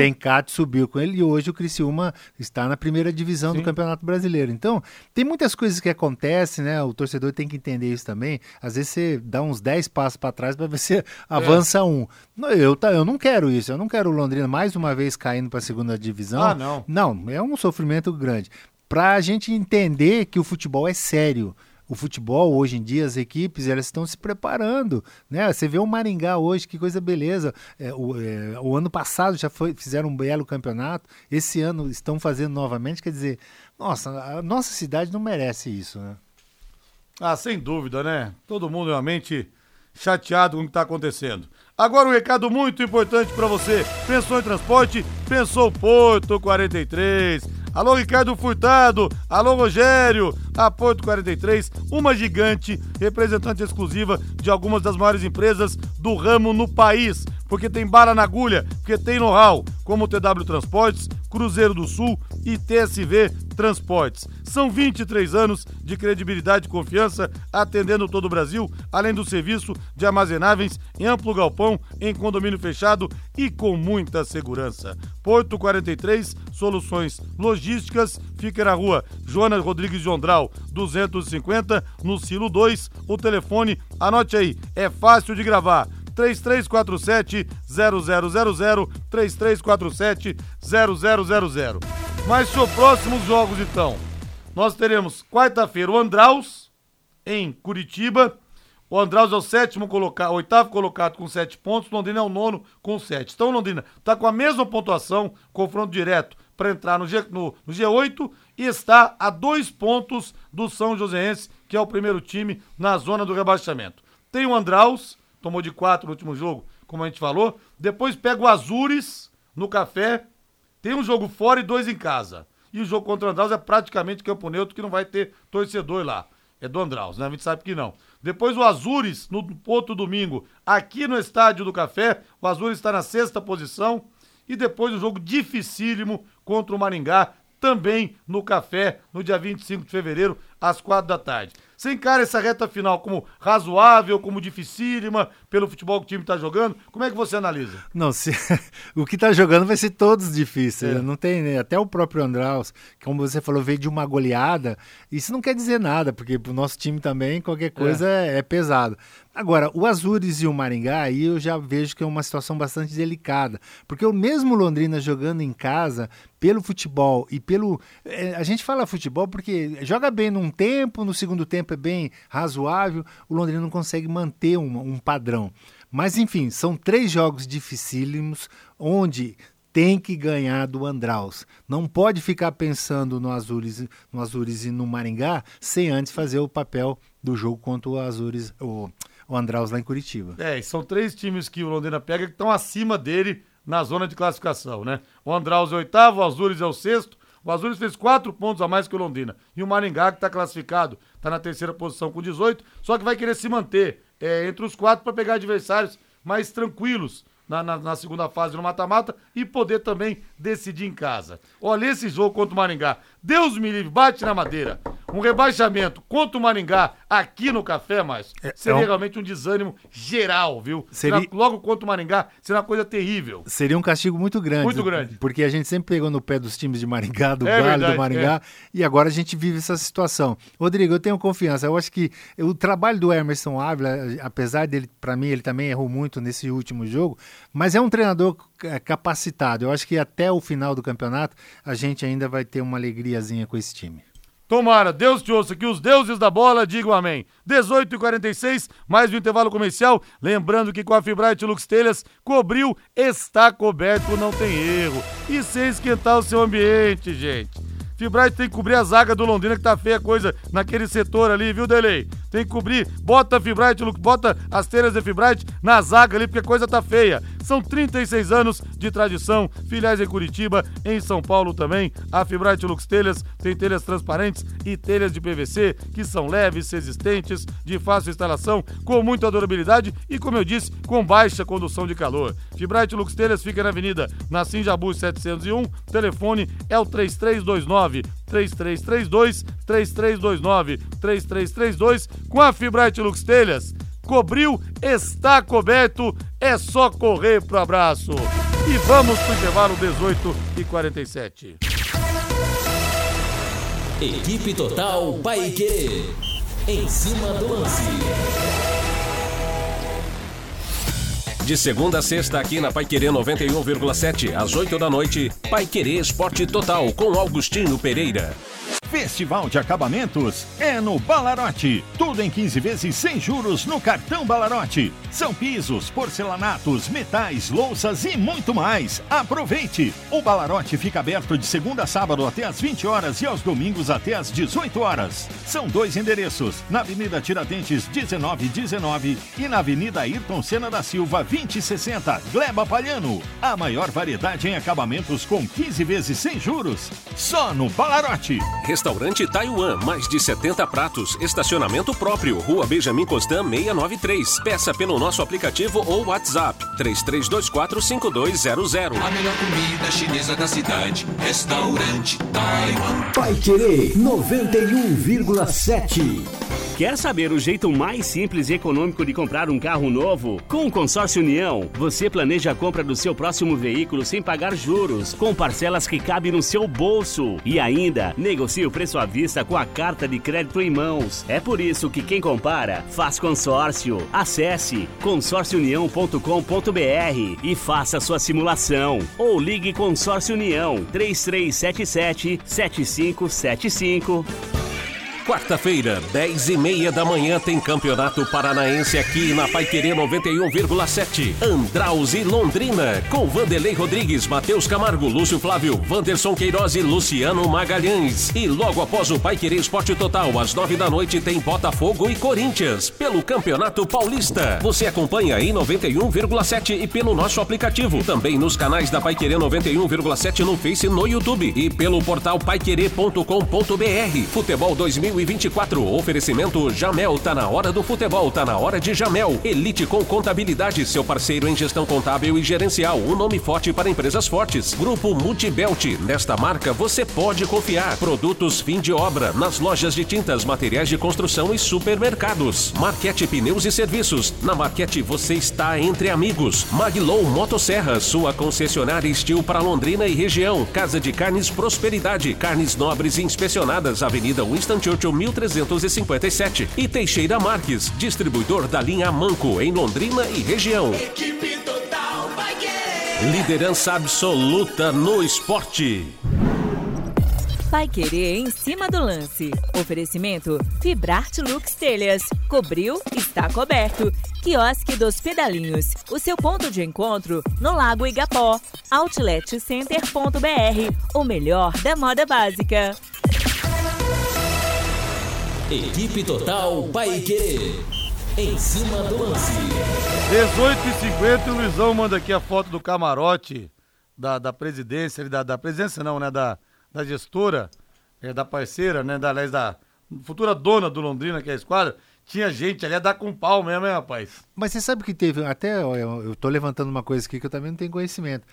subiu com ele e hoje o Criciúma está na primeira divisão do Sim. Campeonato Brasileiro. Então, tem muitas coisas que acontecem, né? O torcedor tem que entender isso também. Às vezes você dá uns 10 passos para trás para ver se avança um. Não, Eu, tá, eu não quero isso. Eu não quero o Londrina mais uma vez caindo para a segunda divisão. Ah, não. Não, é um sofrimento grande. Para a gente entender que o futebol é sério. O futebol, hoje em dia, as equipes, elas estão se preparando, né? Você vê o Maringá hoje, que coisa beleza. É, o, é, o ano passado já foi, fizeram um belo campeonato, esse ano estão fazendo novamente, quer dizer, nossa, a nossa cidade não merece isso, né? Ah, sem dúvida, né? Todo mundo realmente chateado com o que está acontecendo. Agora um recado muito importante para você. Pensou em transporte? Pensou Porto 43. Alô, Ricardo Furtado. Alô, Rogério. A Porto 43, uma gigante representante exclusiva de algumas das maiores empresas do ramo no país. Porque tem bala na agulha, porque tem know-how, como o TW Transportes, Cruzeiro do Sul e TSV Transportes. São 23 anos de credibilidade e confiança atendendo todo o Brasil, além do serviço de armazenáveis em amplo galpão, em condomínio fechado e com muita segurança. Porto 43, soluções logísticas, fica na rua Jonas Rodrigues de Ondral, 250, no Silo 2. O telefone, anote aí, é fácil de gravar. 3347 0000 3347 0000. Mas seus próximos jogos então. Nós teremos quarta-feira o Andraus em Curitiba. O Andraus é o sétimo colocado, oitavo colocado com sete pontos, Londrina é o nono com sete. Então Londrina está com a mesma pontuação, confronto direto para entrar no, G, no, no G8 e está a dois pontos do São Joséense, que é o primeiro time na zona do rebaixamento. Tem o Andraus, tomou de quatro no último jogo, como a gente falou. Depois pega o Azures no café. Tem um jogo fora e dois em casa. E o jogo contra o Andraus é praticamente campo neutro, que não vai ter torcedor lá. É do Andraus, né? A gente sabe que não. Depois o Azures, no outro domingo, aqui no Estádio do Café. O Azures está na sexta posição. E depois o jogo dificílimo contra o Maringá, também no Café, no dia 25 de fevereiro, às quatro da tarde. Você encara essa reta final como razoável, como dificílima, pelo futebol que o time está jogando? Como é que você analisa? Não, se, o que tá jogando vai ser todos difíceis. É. Não tem, né? Até o próprio Andraus, como você falou, veio de uma goleada. Isso não quer dizer nada, porque pro nosso time também qualquer coisa é, é pesado. Agora, o Azures e o Maringá, aí eu já vejo que é uma situação bastante delicada. Porque o mesmo Londrina jogando em casa, pelo futebol e pelo. é, a gente fala futebol porque joga bem num tempo, no segundo tempo é bem razoável, o Londrina não consegue manter um, um padrão. Mas enfim, são três jogos dificílimos onde tem que ganhar do Andraus. Não pode ficar pensando no Azures, no Azures e no Maringá sem antes fazer o papel do jogo contra o Azures, o, o Andraus lá em Curitiba. É, são três times que o Londrina pega que estão acima dele na zona de classificação, né? O Andraus é oitavo, o Azures é o sexto. O Azures fez quatro pontos a mais que o Londrina. E o Maringá, que está classificado, está na terceira posição com 18, só que vai querer se manter é, entre os quatro para pegar adversários mais tranquilos na, na, na segunda fase no mata-mata e poder também decidir em casa. Olha esse jogo contra o Maringá. Deus me livre, bate na madeira. Um rebaixamento contra o Maringá aqui no Café, mas É, seria é um- realmente um desânimo geral, viu? Seria- Será- Logo contra o Maringá, seria uma coisa terrível. Seria um castigo muito grande. Muito grande. Porque a gente sempre pegou no pé dos times de Maringá, do É Galo, verdade, do Maringá, e agora a gente vive essa situação. Rodrigo, eu tenho confiança. Eu acho que o trabalho do Emerson Ávila, apesar dele, para mim, ele também errou muito nesse último jogo, mas é um treinador é, capacitado. Eu acho que até o final do campeonato a gente ainda vai ter uma alegriazinha com esse time. Tomara, Deus te ouça, que os deuses da bola digam amém. 18 e 46 mais um intervalo comercial. Lembrando que com a Fibrate Lux Telhas, cobriu, está coberto, não tem erro. E sem esquentar o seu ambiente, gente. Fibrate tem que cobrir a zaga do Londrina, que tá feia coisa naquele setor ali, viu, Delei? Tem que cobrir, bota a Fibrate, bota as telhas de Fibrate na zaga ali, porque a coisa tá feia. São 36 anos de tradição, filiais em Curitiba, em São Paulo também. A Fibrate Lux Telhas tem telhas transparentes e telhas de PVC que são leves, resistentes, de fácil instalação, com muita durabilidade e, como eu disse, com baixa condução de calor. Fibrate Lux Telhas fica na Avenida Nassim Jabu 701, telefone é o 3329 3332 3329 3332 com a Fibrate Lux Telhas. Cobriu, está coberto, é só correr pro abraço. E vamos pro intervalo 18 e 47. Equipe Total Paique. Em cima do lance. De segunda a sexta, aqui na Paiquerê 91,7, às 8 da noite, Paiquerê Esporte Total, com Augustinho Pereira. Festival de Acabamentos é no Balarote. Tudo em 15 vezes sem juros no cartão Balarote. São pisos, porcelanatos, metais, louças e muito mais. Aproveite! O Balarote fica aberto de segunda a sábado até às 20 horas e aos domingos até às 18 horas. São dois endereços: na Avenida Tiradentes 1919 e na Avenida Ayrton Senna da Silva 2060, Gleba Palhano. A maior variedade em acabamentos com 15 vezes sem juros. Só no Balarote. Restaurante Taiwan, mais de 70 pratos, estacionamento próprio, Rua Benjamin Constant 693. Peça pelo nosso aplicativo ou WhatsApp 33245200. A melhor comida chinesa da cidade. Restaurante Taiwan. Vai Querer 91,7. Quer saber o jeito mais simples e econômico de comprar um carro novo? Com o Consórcio União, você planeja a compra do seu próximo veículo sem pagar juros, com parcelas que cabem no seu bolso. E ainda, negocie o preço à vista com a carta de crédito em mãos. É por isso que quem compara, faz consórcio. Acesse consórciounião.com.br e faça sua simulação. Ou ligue Consórcio União 3377 7575. Quarta-feira, 10 e meia da manhã, tem Campeonato Paranaense aqui na Paiquerê 91,7. Andraus e Londrina, com Vanderlei Rodrigues, Matheus Camargo, Lúcio Flávio, Vanderson Queiroz e Luciano Magalhães. E logo após o Paiquerê Esporte Total, às 9 da noite, tem Botafogo e Corinthians, pelo Campeonato Paulista. Você acompanha aí 91,7 e pelo nosso aplicativo. Também nos canais da Paiquerê 91,7 no Face e no YouTube. E pelo portal paiquerê.com.br. Futebol 2024. Oferecimento Jamel. Tá na hora do futebol. Tá na hora de Jamel. Elite com Contabilidade. Seu parceiro em gestão contábil e gerencial. Um nome forte para empresas fortes. Grupo Multibelt. Nesta marca você pode confiar. Produtos fim de obra. Nas lojas de tintas, materiais de construção e supermercados. Marquete Pneus e Serviços. Na Marquete você está entre amigos. Maglow Motosserra. Sua concessionária Estil para Londrina e região. Casa de Carnes Prosperidade. Carnes nobres e inspecionadas. Avenida Winston Churchill 1357. E Teixeira Marques. Distribuidor da linha Manco em Londrina e região. Equipe Total Paique. Liderança absoluta no esporte. Pai Querer em cima do lance. Oferecimento Fibrarte Lux Telhas. Cobriu, está coberto. Quiosque dos Pedalinhos. O seu ponto de encontro no Lago Igapó. Outletcenter.br. O melhor da moda básica. Equipe Total Paique. Em cima do lance. 18h50 o Luizão manda aqui a foto do camarote da, da presidência, da, da presidência não, né? Da, da gestora, é, da parceira, né? Da, aliás, da futura dona do Londrina, que é a esquadra. Tinha gente ali a dar com pau mesmo, hein, rapaz? Mas você sabe que teve, até ó, eu, eu tô levantando uma coisa aqui que eu também não tenho conhecimento.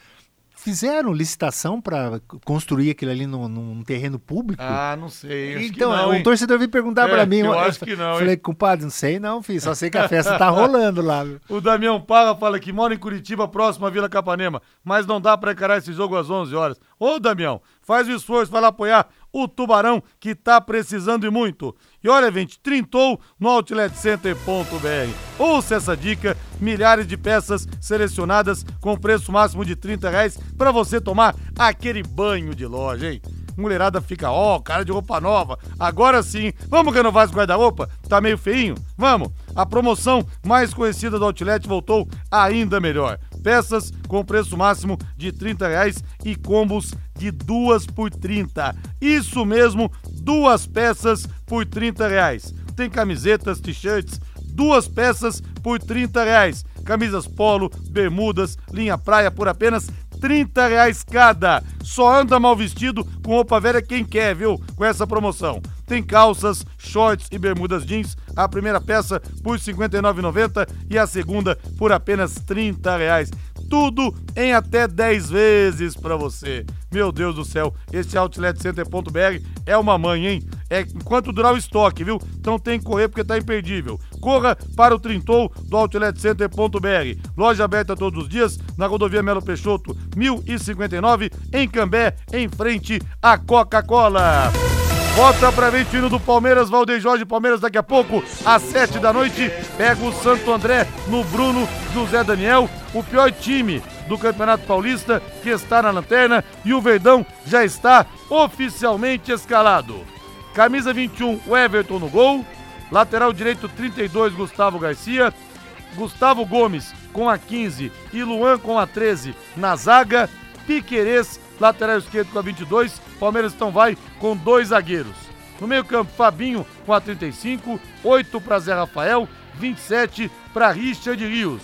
Fizeram licitação para construir aquilo ali num, num terreno público? Ah, não sei. Então, não, um hein? torcedor veio perguntar É, pra mim. eu acho que não, Falei, hein? compadre, não sei não, filho. Só sei que a festa tá rolando lá. O Damião Parra fala que mora em Curitiba, próximo à Vila Capanema, mas não dá pra encarar esse jogo às 11 horas. Ô, Damião, faz o esforço, vai lá apoiar o Tubarão, que tá precisando e muito. E olha, gente, trintou no outletcenter.br. Ouça essa dica, milhares de peças selecionadas com preço máximo de 30 reais pra você tomar aquele banho de loja, hein? Mulherada fica, ó, cara de roupa nova. Agora sim, vamos renovar esse guarda-roupa? Tá meio feinho? Vamos! A promoção mais conhecida do Outlet voltou ainda melhor. Peças com preço máximo de 30 reais e combos de duas por 30. Isso mesmo, duas peças por 30 reais. Tem camisetas, t-shirts, duas peças por 30 reais. Camisas polo, bermudas, linha praia por apenas 30 reais cada. Só anda mal vestido com roupa velha quem quer, viu? Com essa promoção. Tem calças, shorts e bermudas jeans. A primeira peça por R$ 59,90 e a segunda por apenas 30 reais. Tudo em até 10 vezes pra você. Meu Deus do céu, esse outletcenter.br é uma mãe, hein? É enquanto durar o estoque, viu? Então tem que correr porque tá imperdível. Corra para o Trintou do outletcenter.br. Loja aberta todos os dias na rodovia Melo Peixoto, 1059, em Cambé, em frente à Coca-Cola. Volta pra o hino do Palmeiras, Valdeir Jorge Palmeiras daqui a pouco, às sete da noite, pega o Santo André no Bruno José Daniel, o pior time do Campeonato Paulista, que está na lanterna, e o Verdão já está oficialmente escalado. Camisa 21, o Everton no gol, lateral direito 32, Gustavo Garcia, Gustavo Gomes com a 15 e Luan com a 13 na zaga, Piquerez, lateral esquerdo com a 22, Palmeiras então vai com dois zagueiros. No meio campo, Fabinho com a 35, 8 para Zé Rafael, 27 para Richard Rios.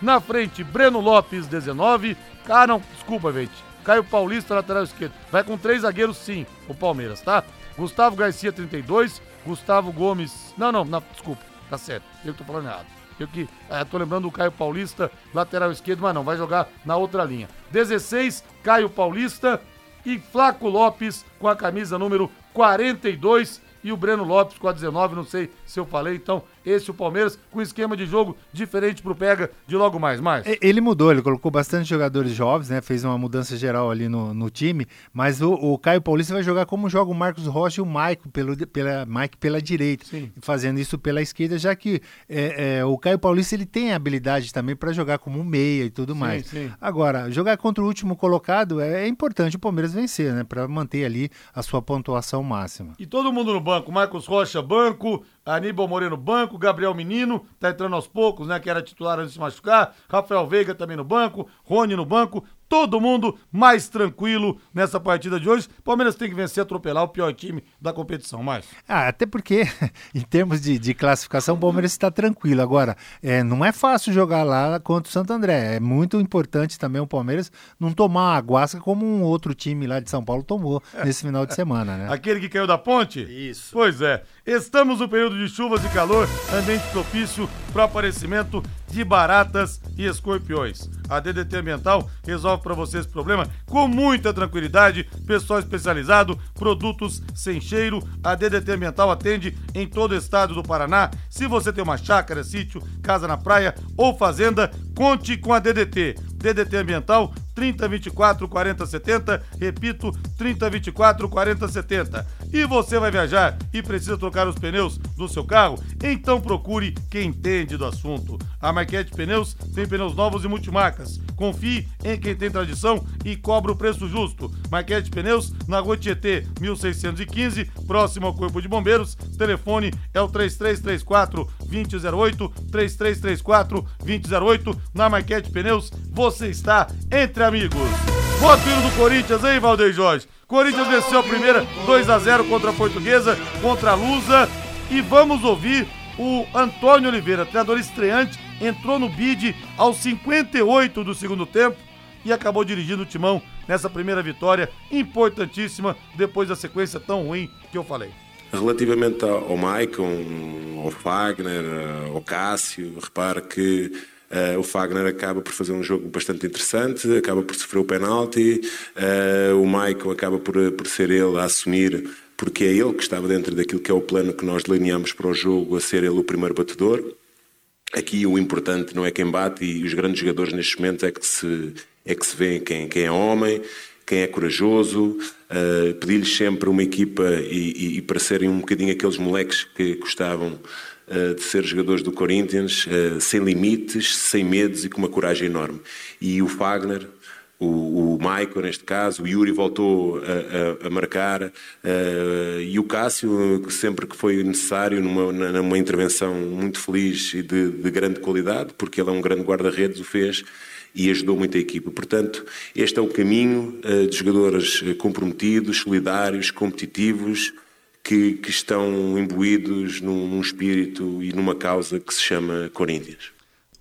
Na frente, Breno Lopes, 19. Ah, não, desculpa, gente. Caio Paulista, lateral esquerdo. Vai com três zagueiros, sim, o Palmeiras, tá? Gustavo Garcia, 32. Gustavo Gomes. Não, não, não desculpa, tá certo. Eu que tô falando errado. Que eh, tô lembrando do Caio Paulista, lateral esquerdo, mas não, vai jogar na outra linha. 16, Caio Paulista e Flaco Lopes com a camisa número 42 e o Breno Lopes com a 19, não sei se eu falei, então esse é o Palmeiras com esquema de jogo diferente pro Pega de logo mais, mais. Ele mudou, ele colocou bastante jogadores jovens, né? Fez uma mudança geral ali no, no time, mas o, o Caio Paulista vai jogar como joga o Marcos Rocha e o Mike pelo, pela, Mike pela direita, fazendo isso pela esquerda, já que é, é, o Caio Paulista ele tem habilidade também para jogar como meia e tudo mais. sim. Agora, jogar contra o último colocado é, é importante o Palmeiras vencer, né? Para manter ali a sua pontuação máxima. E todo mundo no banco, Marcos Rocha, banco, Aníbal Moreno, banco, Gabriel Menino, tá entrando aos poucos, né, que era titular antes de se machucar, Rafael Veiga também no banco, Rony no banco, todo mundo mais tranquilo nessa partida de hoje. Palmeiras tem que vencer, atropelar o pior time da competição, mais. Ah, até porque, em termos de, de classificação, o Palmeiras está tranquilo. Agora, é, não é fácil jogar lá contra o Santo André. É muito importante também o Palmeiras não tomar uma aguasca como um outro time lá de São Paulo tomou nesse final de semana, né? Aquele que caiu da ponte? Isso. Pois é. Estamos no período de chuvas e calor, ambiente propício para o aparecimento de baratas e escorpiões. A DDT Ambiental resolve para você esse problema com muita tranquilidade. Pessoal especializado, produtos sem cheiro. A DDT Ambiental atende em todo o estado do Paraná. Se você tem uma chácara, sítio, casa na praia ou fazenda, conte com a DDT. DDT Ambiental 3024 4070, repito, 3024 4070. E você vai viajar e precisa trocar os pneus do seu carro? Então procure quem entende do assunto. A Marquete Pneus tem pneus novos e multimarcas, Confie em quem tem tradição e cobra o preço justo. Marquete Pneus, na Rua Tietê, 1615, próximo ao Corpo de Bombeiros. Telefone é o 3334 2008, 3334 2008. Na Marquete Pneus, você está entre amigos. Voto hino do Corinthians, hein, Valdeir Jorge? Corinthians venceu a primeira 2 a 0 contra a Portuguesa, contra a Lusa. E vamos ouvir o Antônio Oliveira, treinador estreante, entrou no bid aos 58 do segundo tempo e acabou dirigindo o timão nessa primeira vitória importantíssima depois da sequência tão ruim que eu falei. Relativamente ao Maicon, ao Fagner, ao Cássio, repare que o Fagner acaba por fazer um jogo bastante interessante, acaba por sofrer o penalti, uh, o Maicon acaba por, por ser ele a assumir, porque é ele que estava dentro daquilo que é o plano que nós delineamos para o jogo, a ser ele o primeiro batedor. Aqui o importante não é quem bate e os grandes jogadores nestes momentos é que se, é que se vê quem, quem é homem, quem é corajoso, uh, pedir-lhes sempre uma equipa e, e, e para serem um bocadinho aqueles moleques que gostavam de ser jogadores do Corinthians, uh, sem limites, sem medos e com uma coragem enorme. E o Fagner, o, o Maicon neste caso, o Yuri voltou a, a, a marcar uh, e o Cássio, sempre que foi necessário, numa, numa intervenção muito feliz e de, de grande qualidade, porque ele é um grande guarda-redes, o fez e ajudou muito a equipa. Portanto, este é o caminho uh, de jogadores comprometidos, solidários, competitivos, que, que estão imbuídos num, num espírito e numa causa que se chama Corinthians.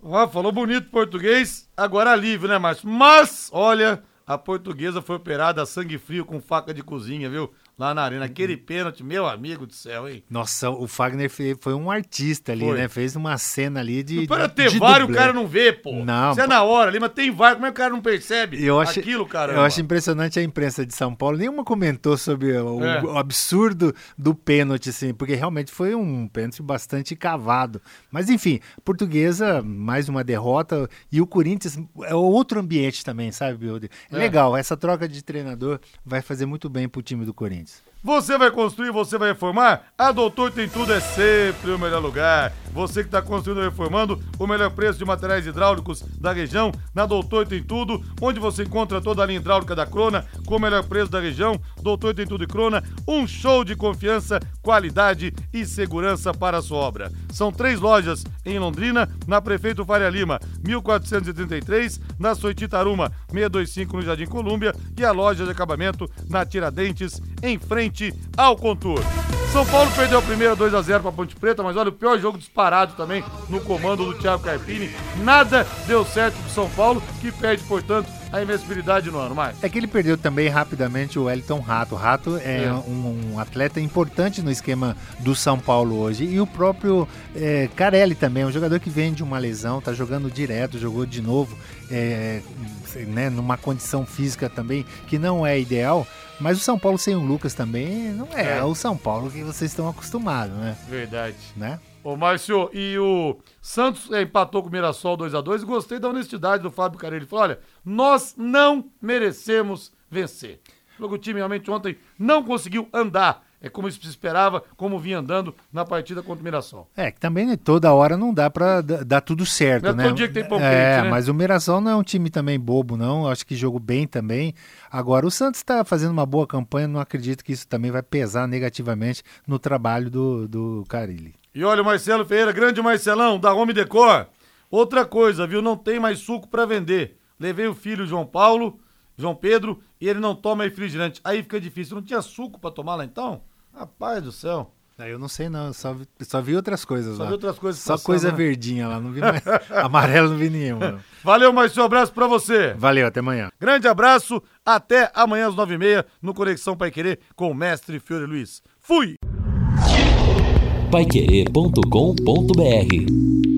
Ó, falou bonito português, agora alívio, né, Márcio? Mas, olha, a portuguesa foi operada a sangue frio com faca de cozinha, viu? Lá na arena. Aquele pênalti, meu amigo do céu, hein? Nossa, o Fagner foi um artista ali, Foi. né? Fez uma cena ali de. Não para ter VAR e o cara não vê, pô. Não. Isso é na hora ali, mas tem VAR, como é que o cara não percebe Eu acho, aquilo, cara? eu acho impressionante a imprensa de São Paulo. Nenhuma comentou sobre o, É. o absurdo do pênalti, assim, porque realmente foi um pênalti bastante cavado. Mas enfim, portuguesa, mais uma derrota. E o Corinthians é outro ambiente também, sabe, Bilder? É, É. legal, essa troca de treinador vai fazer muito bem pro time do Corinthians. Você vai construir, você vai reformar? A Doutor Tem Tudo é sempre o melhor lugar. Você que está construindo ou reformando, o melhor preço de materiais hidráulicos da região, na Doutor Tem Tudo, onde você encontra toda a linha hidráulica da Crona, com o melhor preço da região. Doutor Tem Tudo e Crona, um show de confiança, qualidade e segurança para a sua obra. São três lojas em Londrina, na Prefeito Faria Lima, 1433, na Soititaruma, 625 no Jardim Colúmbia e a loja de acabamento na Tiradentes, em frente ao Contour. São Paulo perdeu a primeira 2 a 0 para Ponte Preta, mas olha, o pior jogo disparado também no comando do Thiago Carpini. Nada deu certo pro São Paulo, que perde, portanto, a invencibilidade no ano. Mais. É que ele perdeu também rapidamente o Wellington Rato. O Rato é, É. Um, um atleta importante no esquema do São Paulo hoje. E o próprio é, Carelli também, um jogador que vem de uma lesão, tá jogando direto, jogou de novo, é, né, numa condição física também que não é ideal. Mas o São Paulo sem o Lucas também não é, É. o São Paulo que vocês estão acostumados, né? Verdade. Né? Ô, Márcio, e o Santos é, empatou com o Mirassol 2x2 e gostei da honestidade do Fábio Carelli. Ele falou: olha, nós não merecemos vencer. O time realmente ontem não conseguiu andar. É como se esperava, como vinha andando na partida contra o Mirassol. É, que também né, toda hora não dá pra d- dar tudo certo, Não é né? todo dia que tem pão É, quente, né? mas o Mirassol não é um time também bobo, não. Acho que jogou bem também. Agora, o Santos está fazendo uma boa campanha, não acredito que isso também vai pesar negativamente no trabalho do, do Carilli. E olha o Marcelo Ferreira, grande Marcelão, da Home Decor. Outra coisa, viu? Não tem mais suco pra vender. Levei o filho João Paulo, João Pedro, e ele não toma refrigerante. Aí fica difícil. Não tinha suco pra tomar lá então? Rapaz do céu. Ah, Eu não sei não, eu só vi, só vi outras coisas Só lá. vi outras coisas Só passando, coisa né? verdinha lá, não vi mais. Amarelo não vi nenhuma. Valeu, Marcelo. Abraço pra você. Valeu, até amanhã. Grande abraço. Até amanhã às nove e meia no Conexão Pai Querer com o mestre Fiore Luiz. Fui! Paiquerê.com.br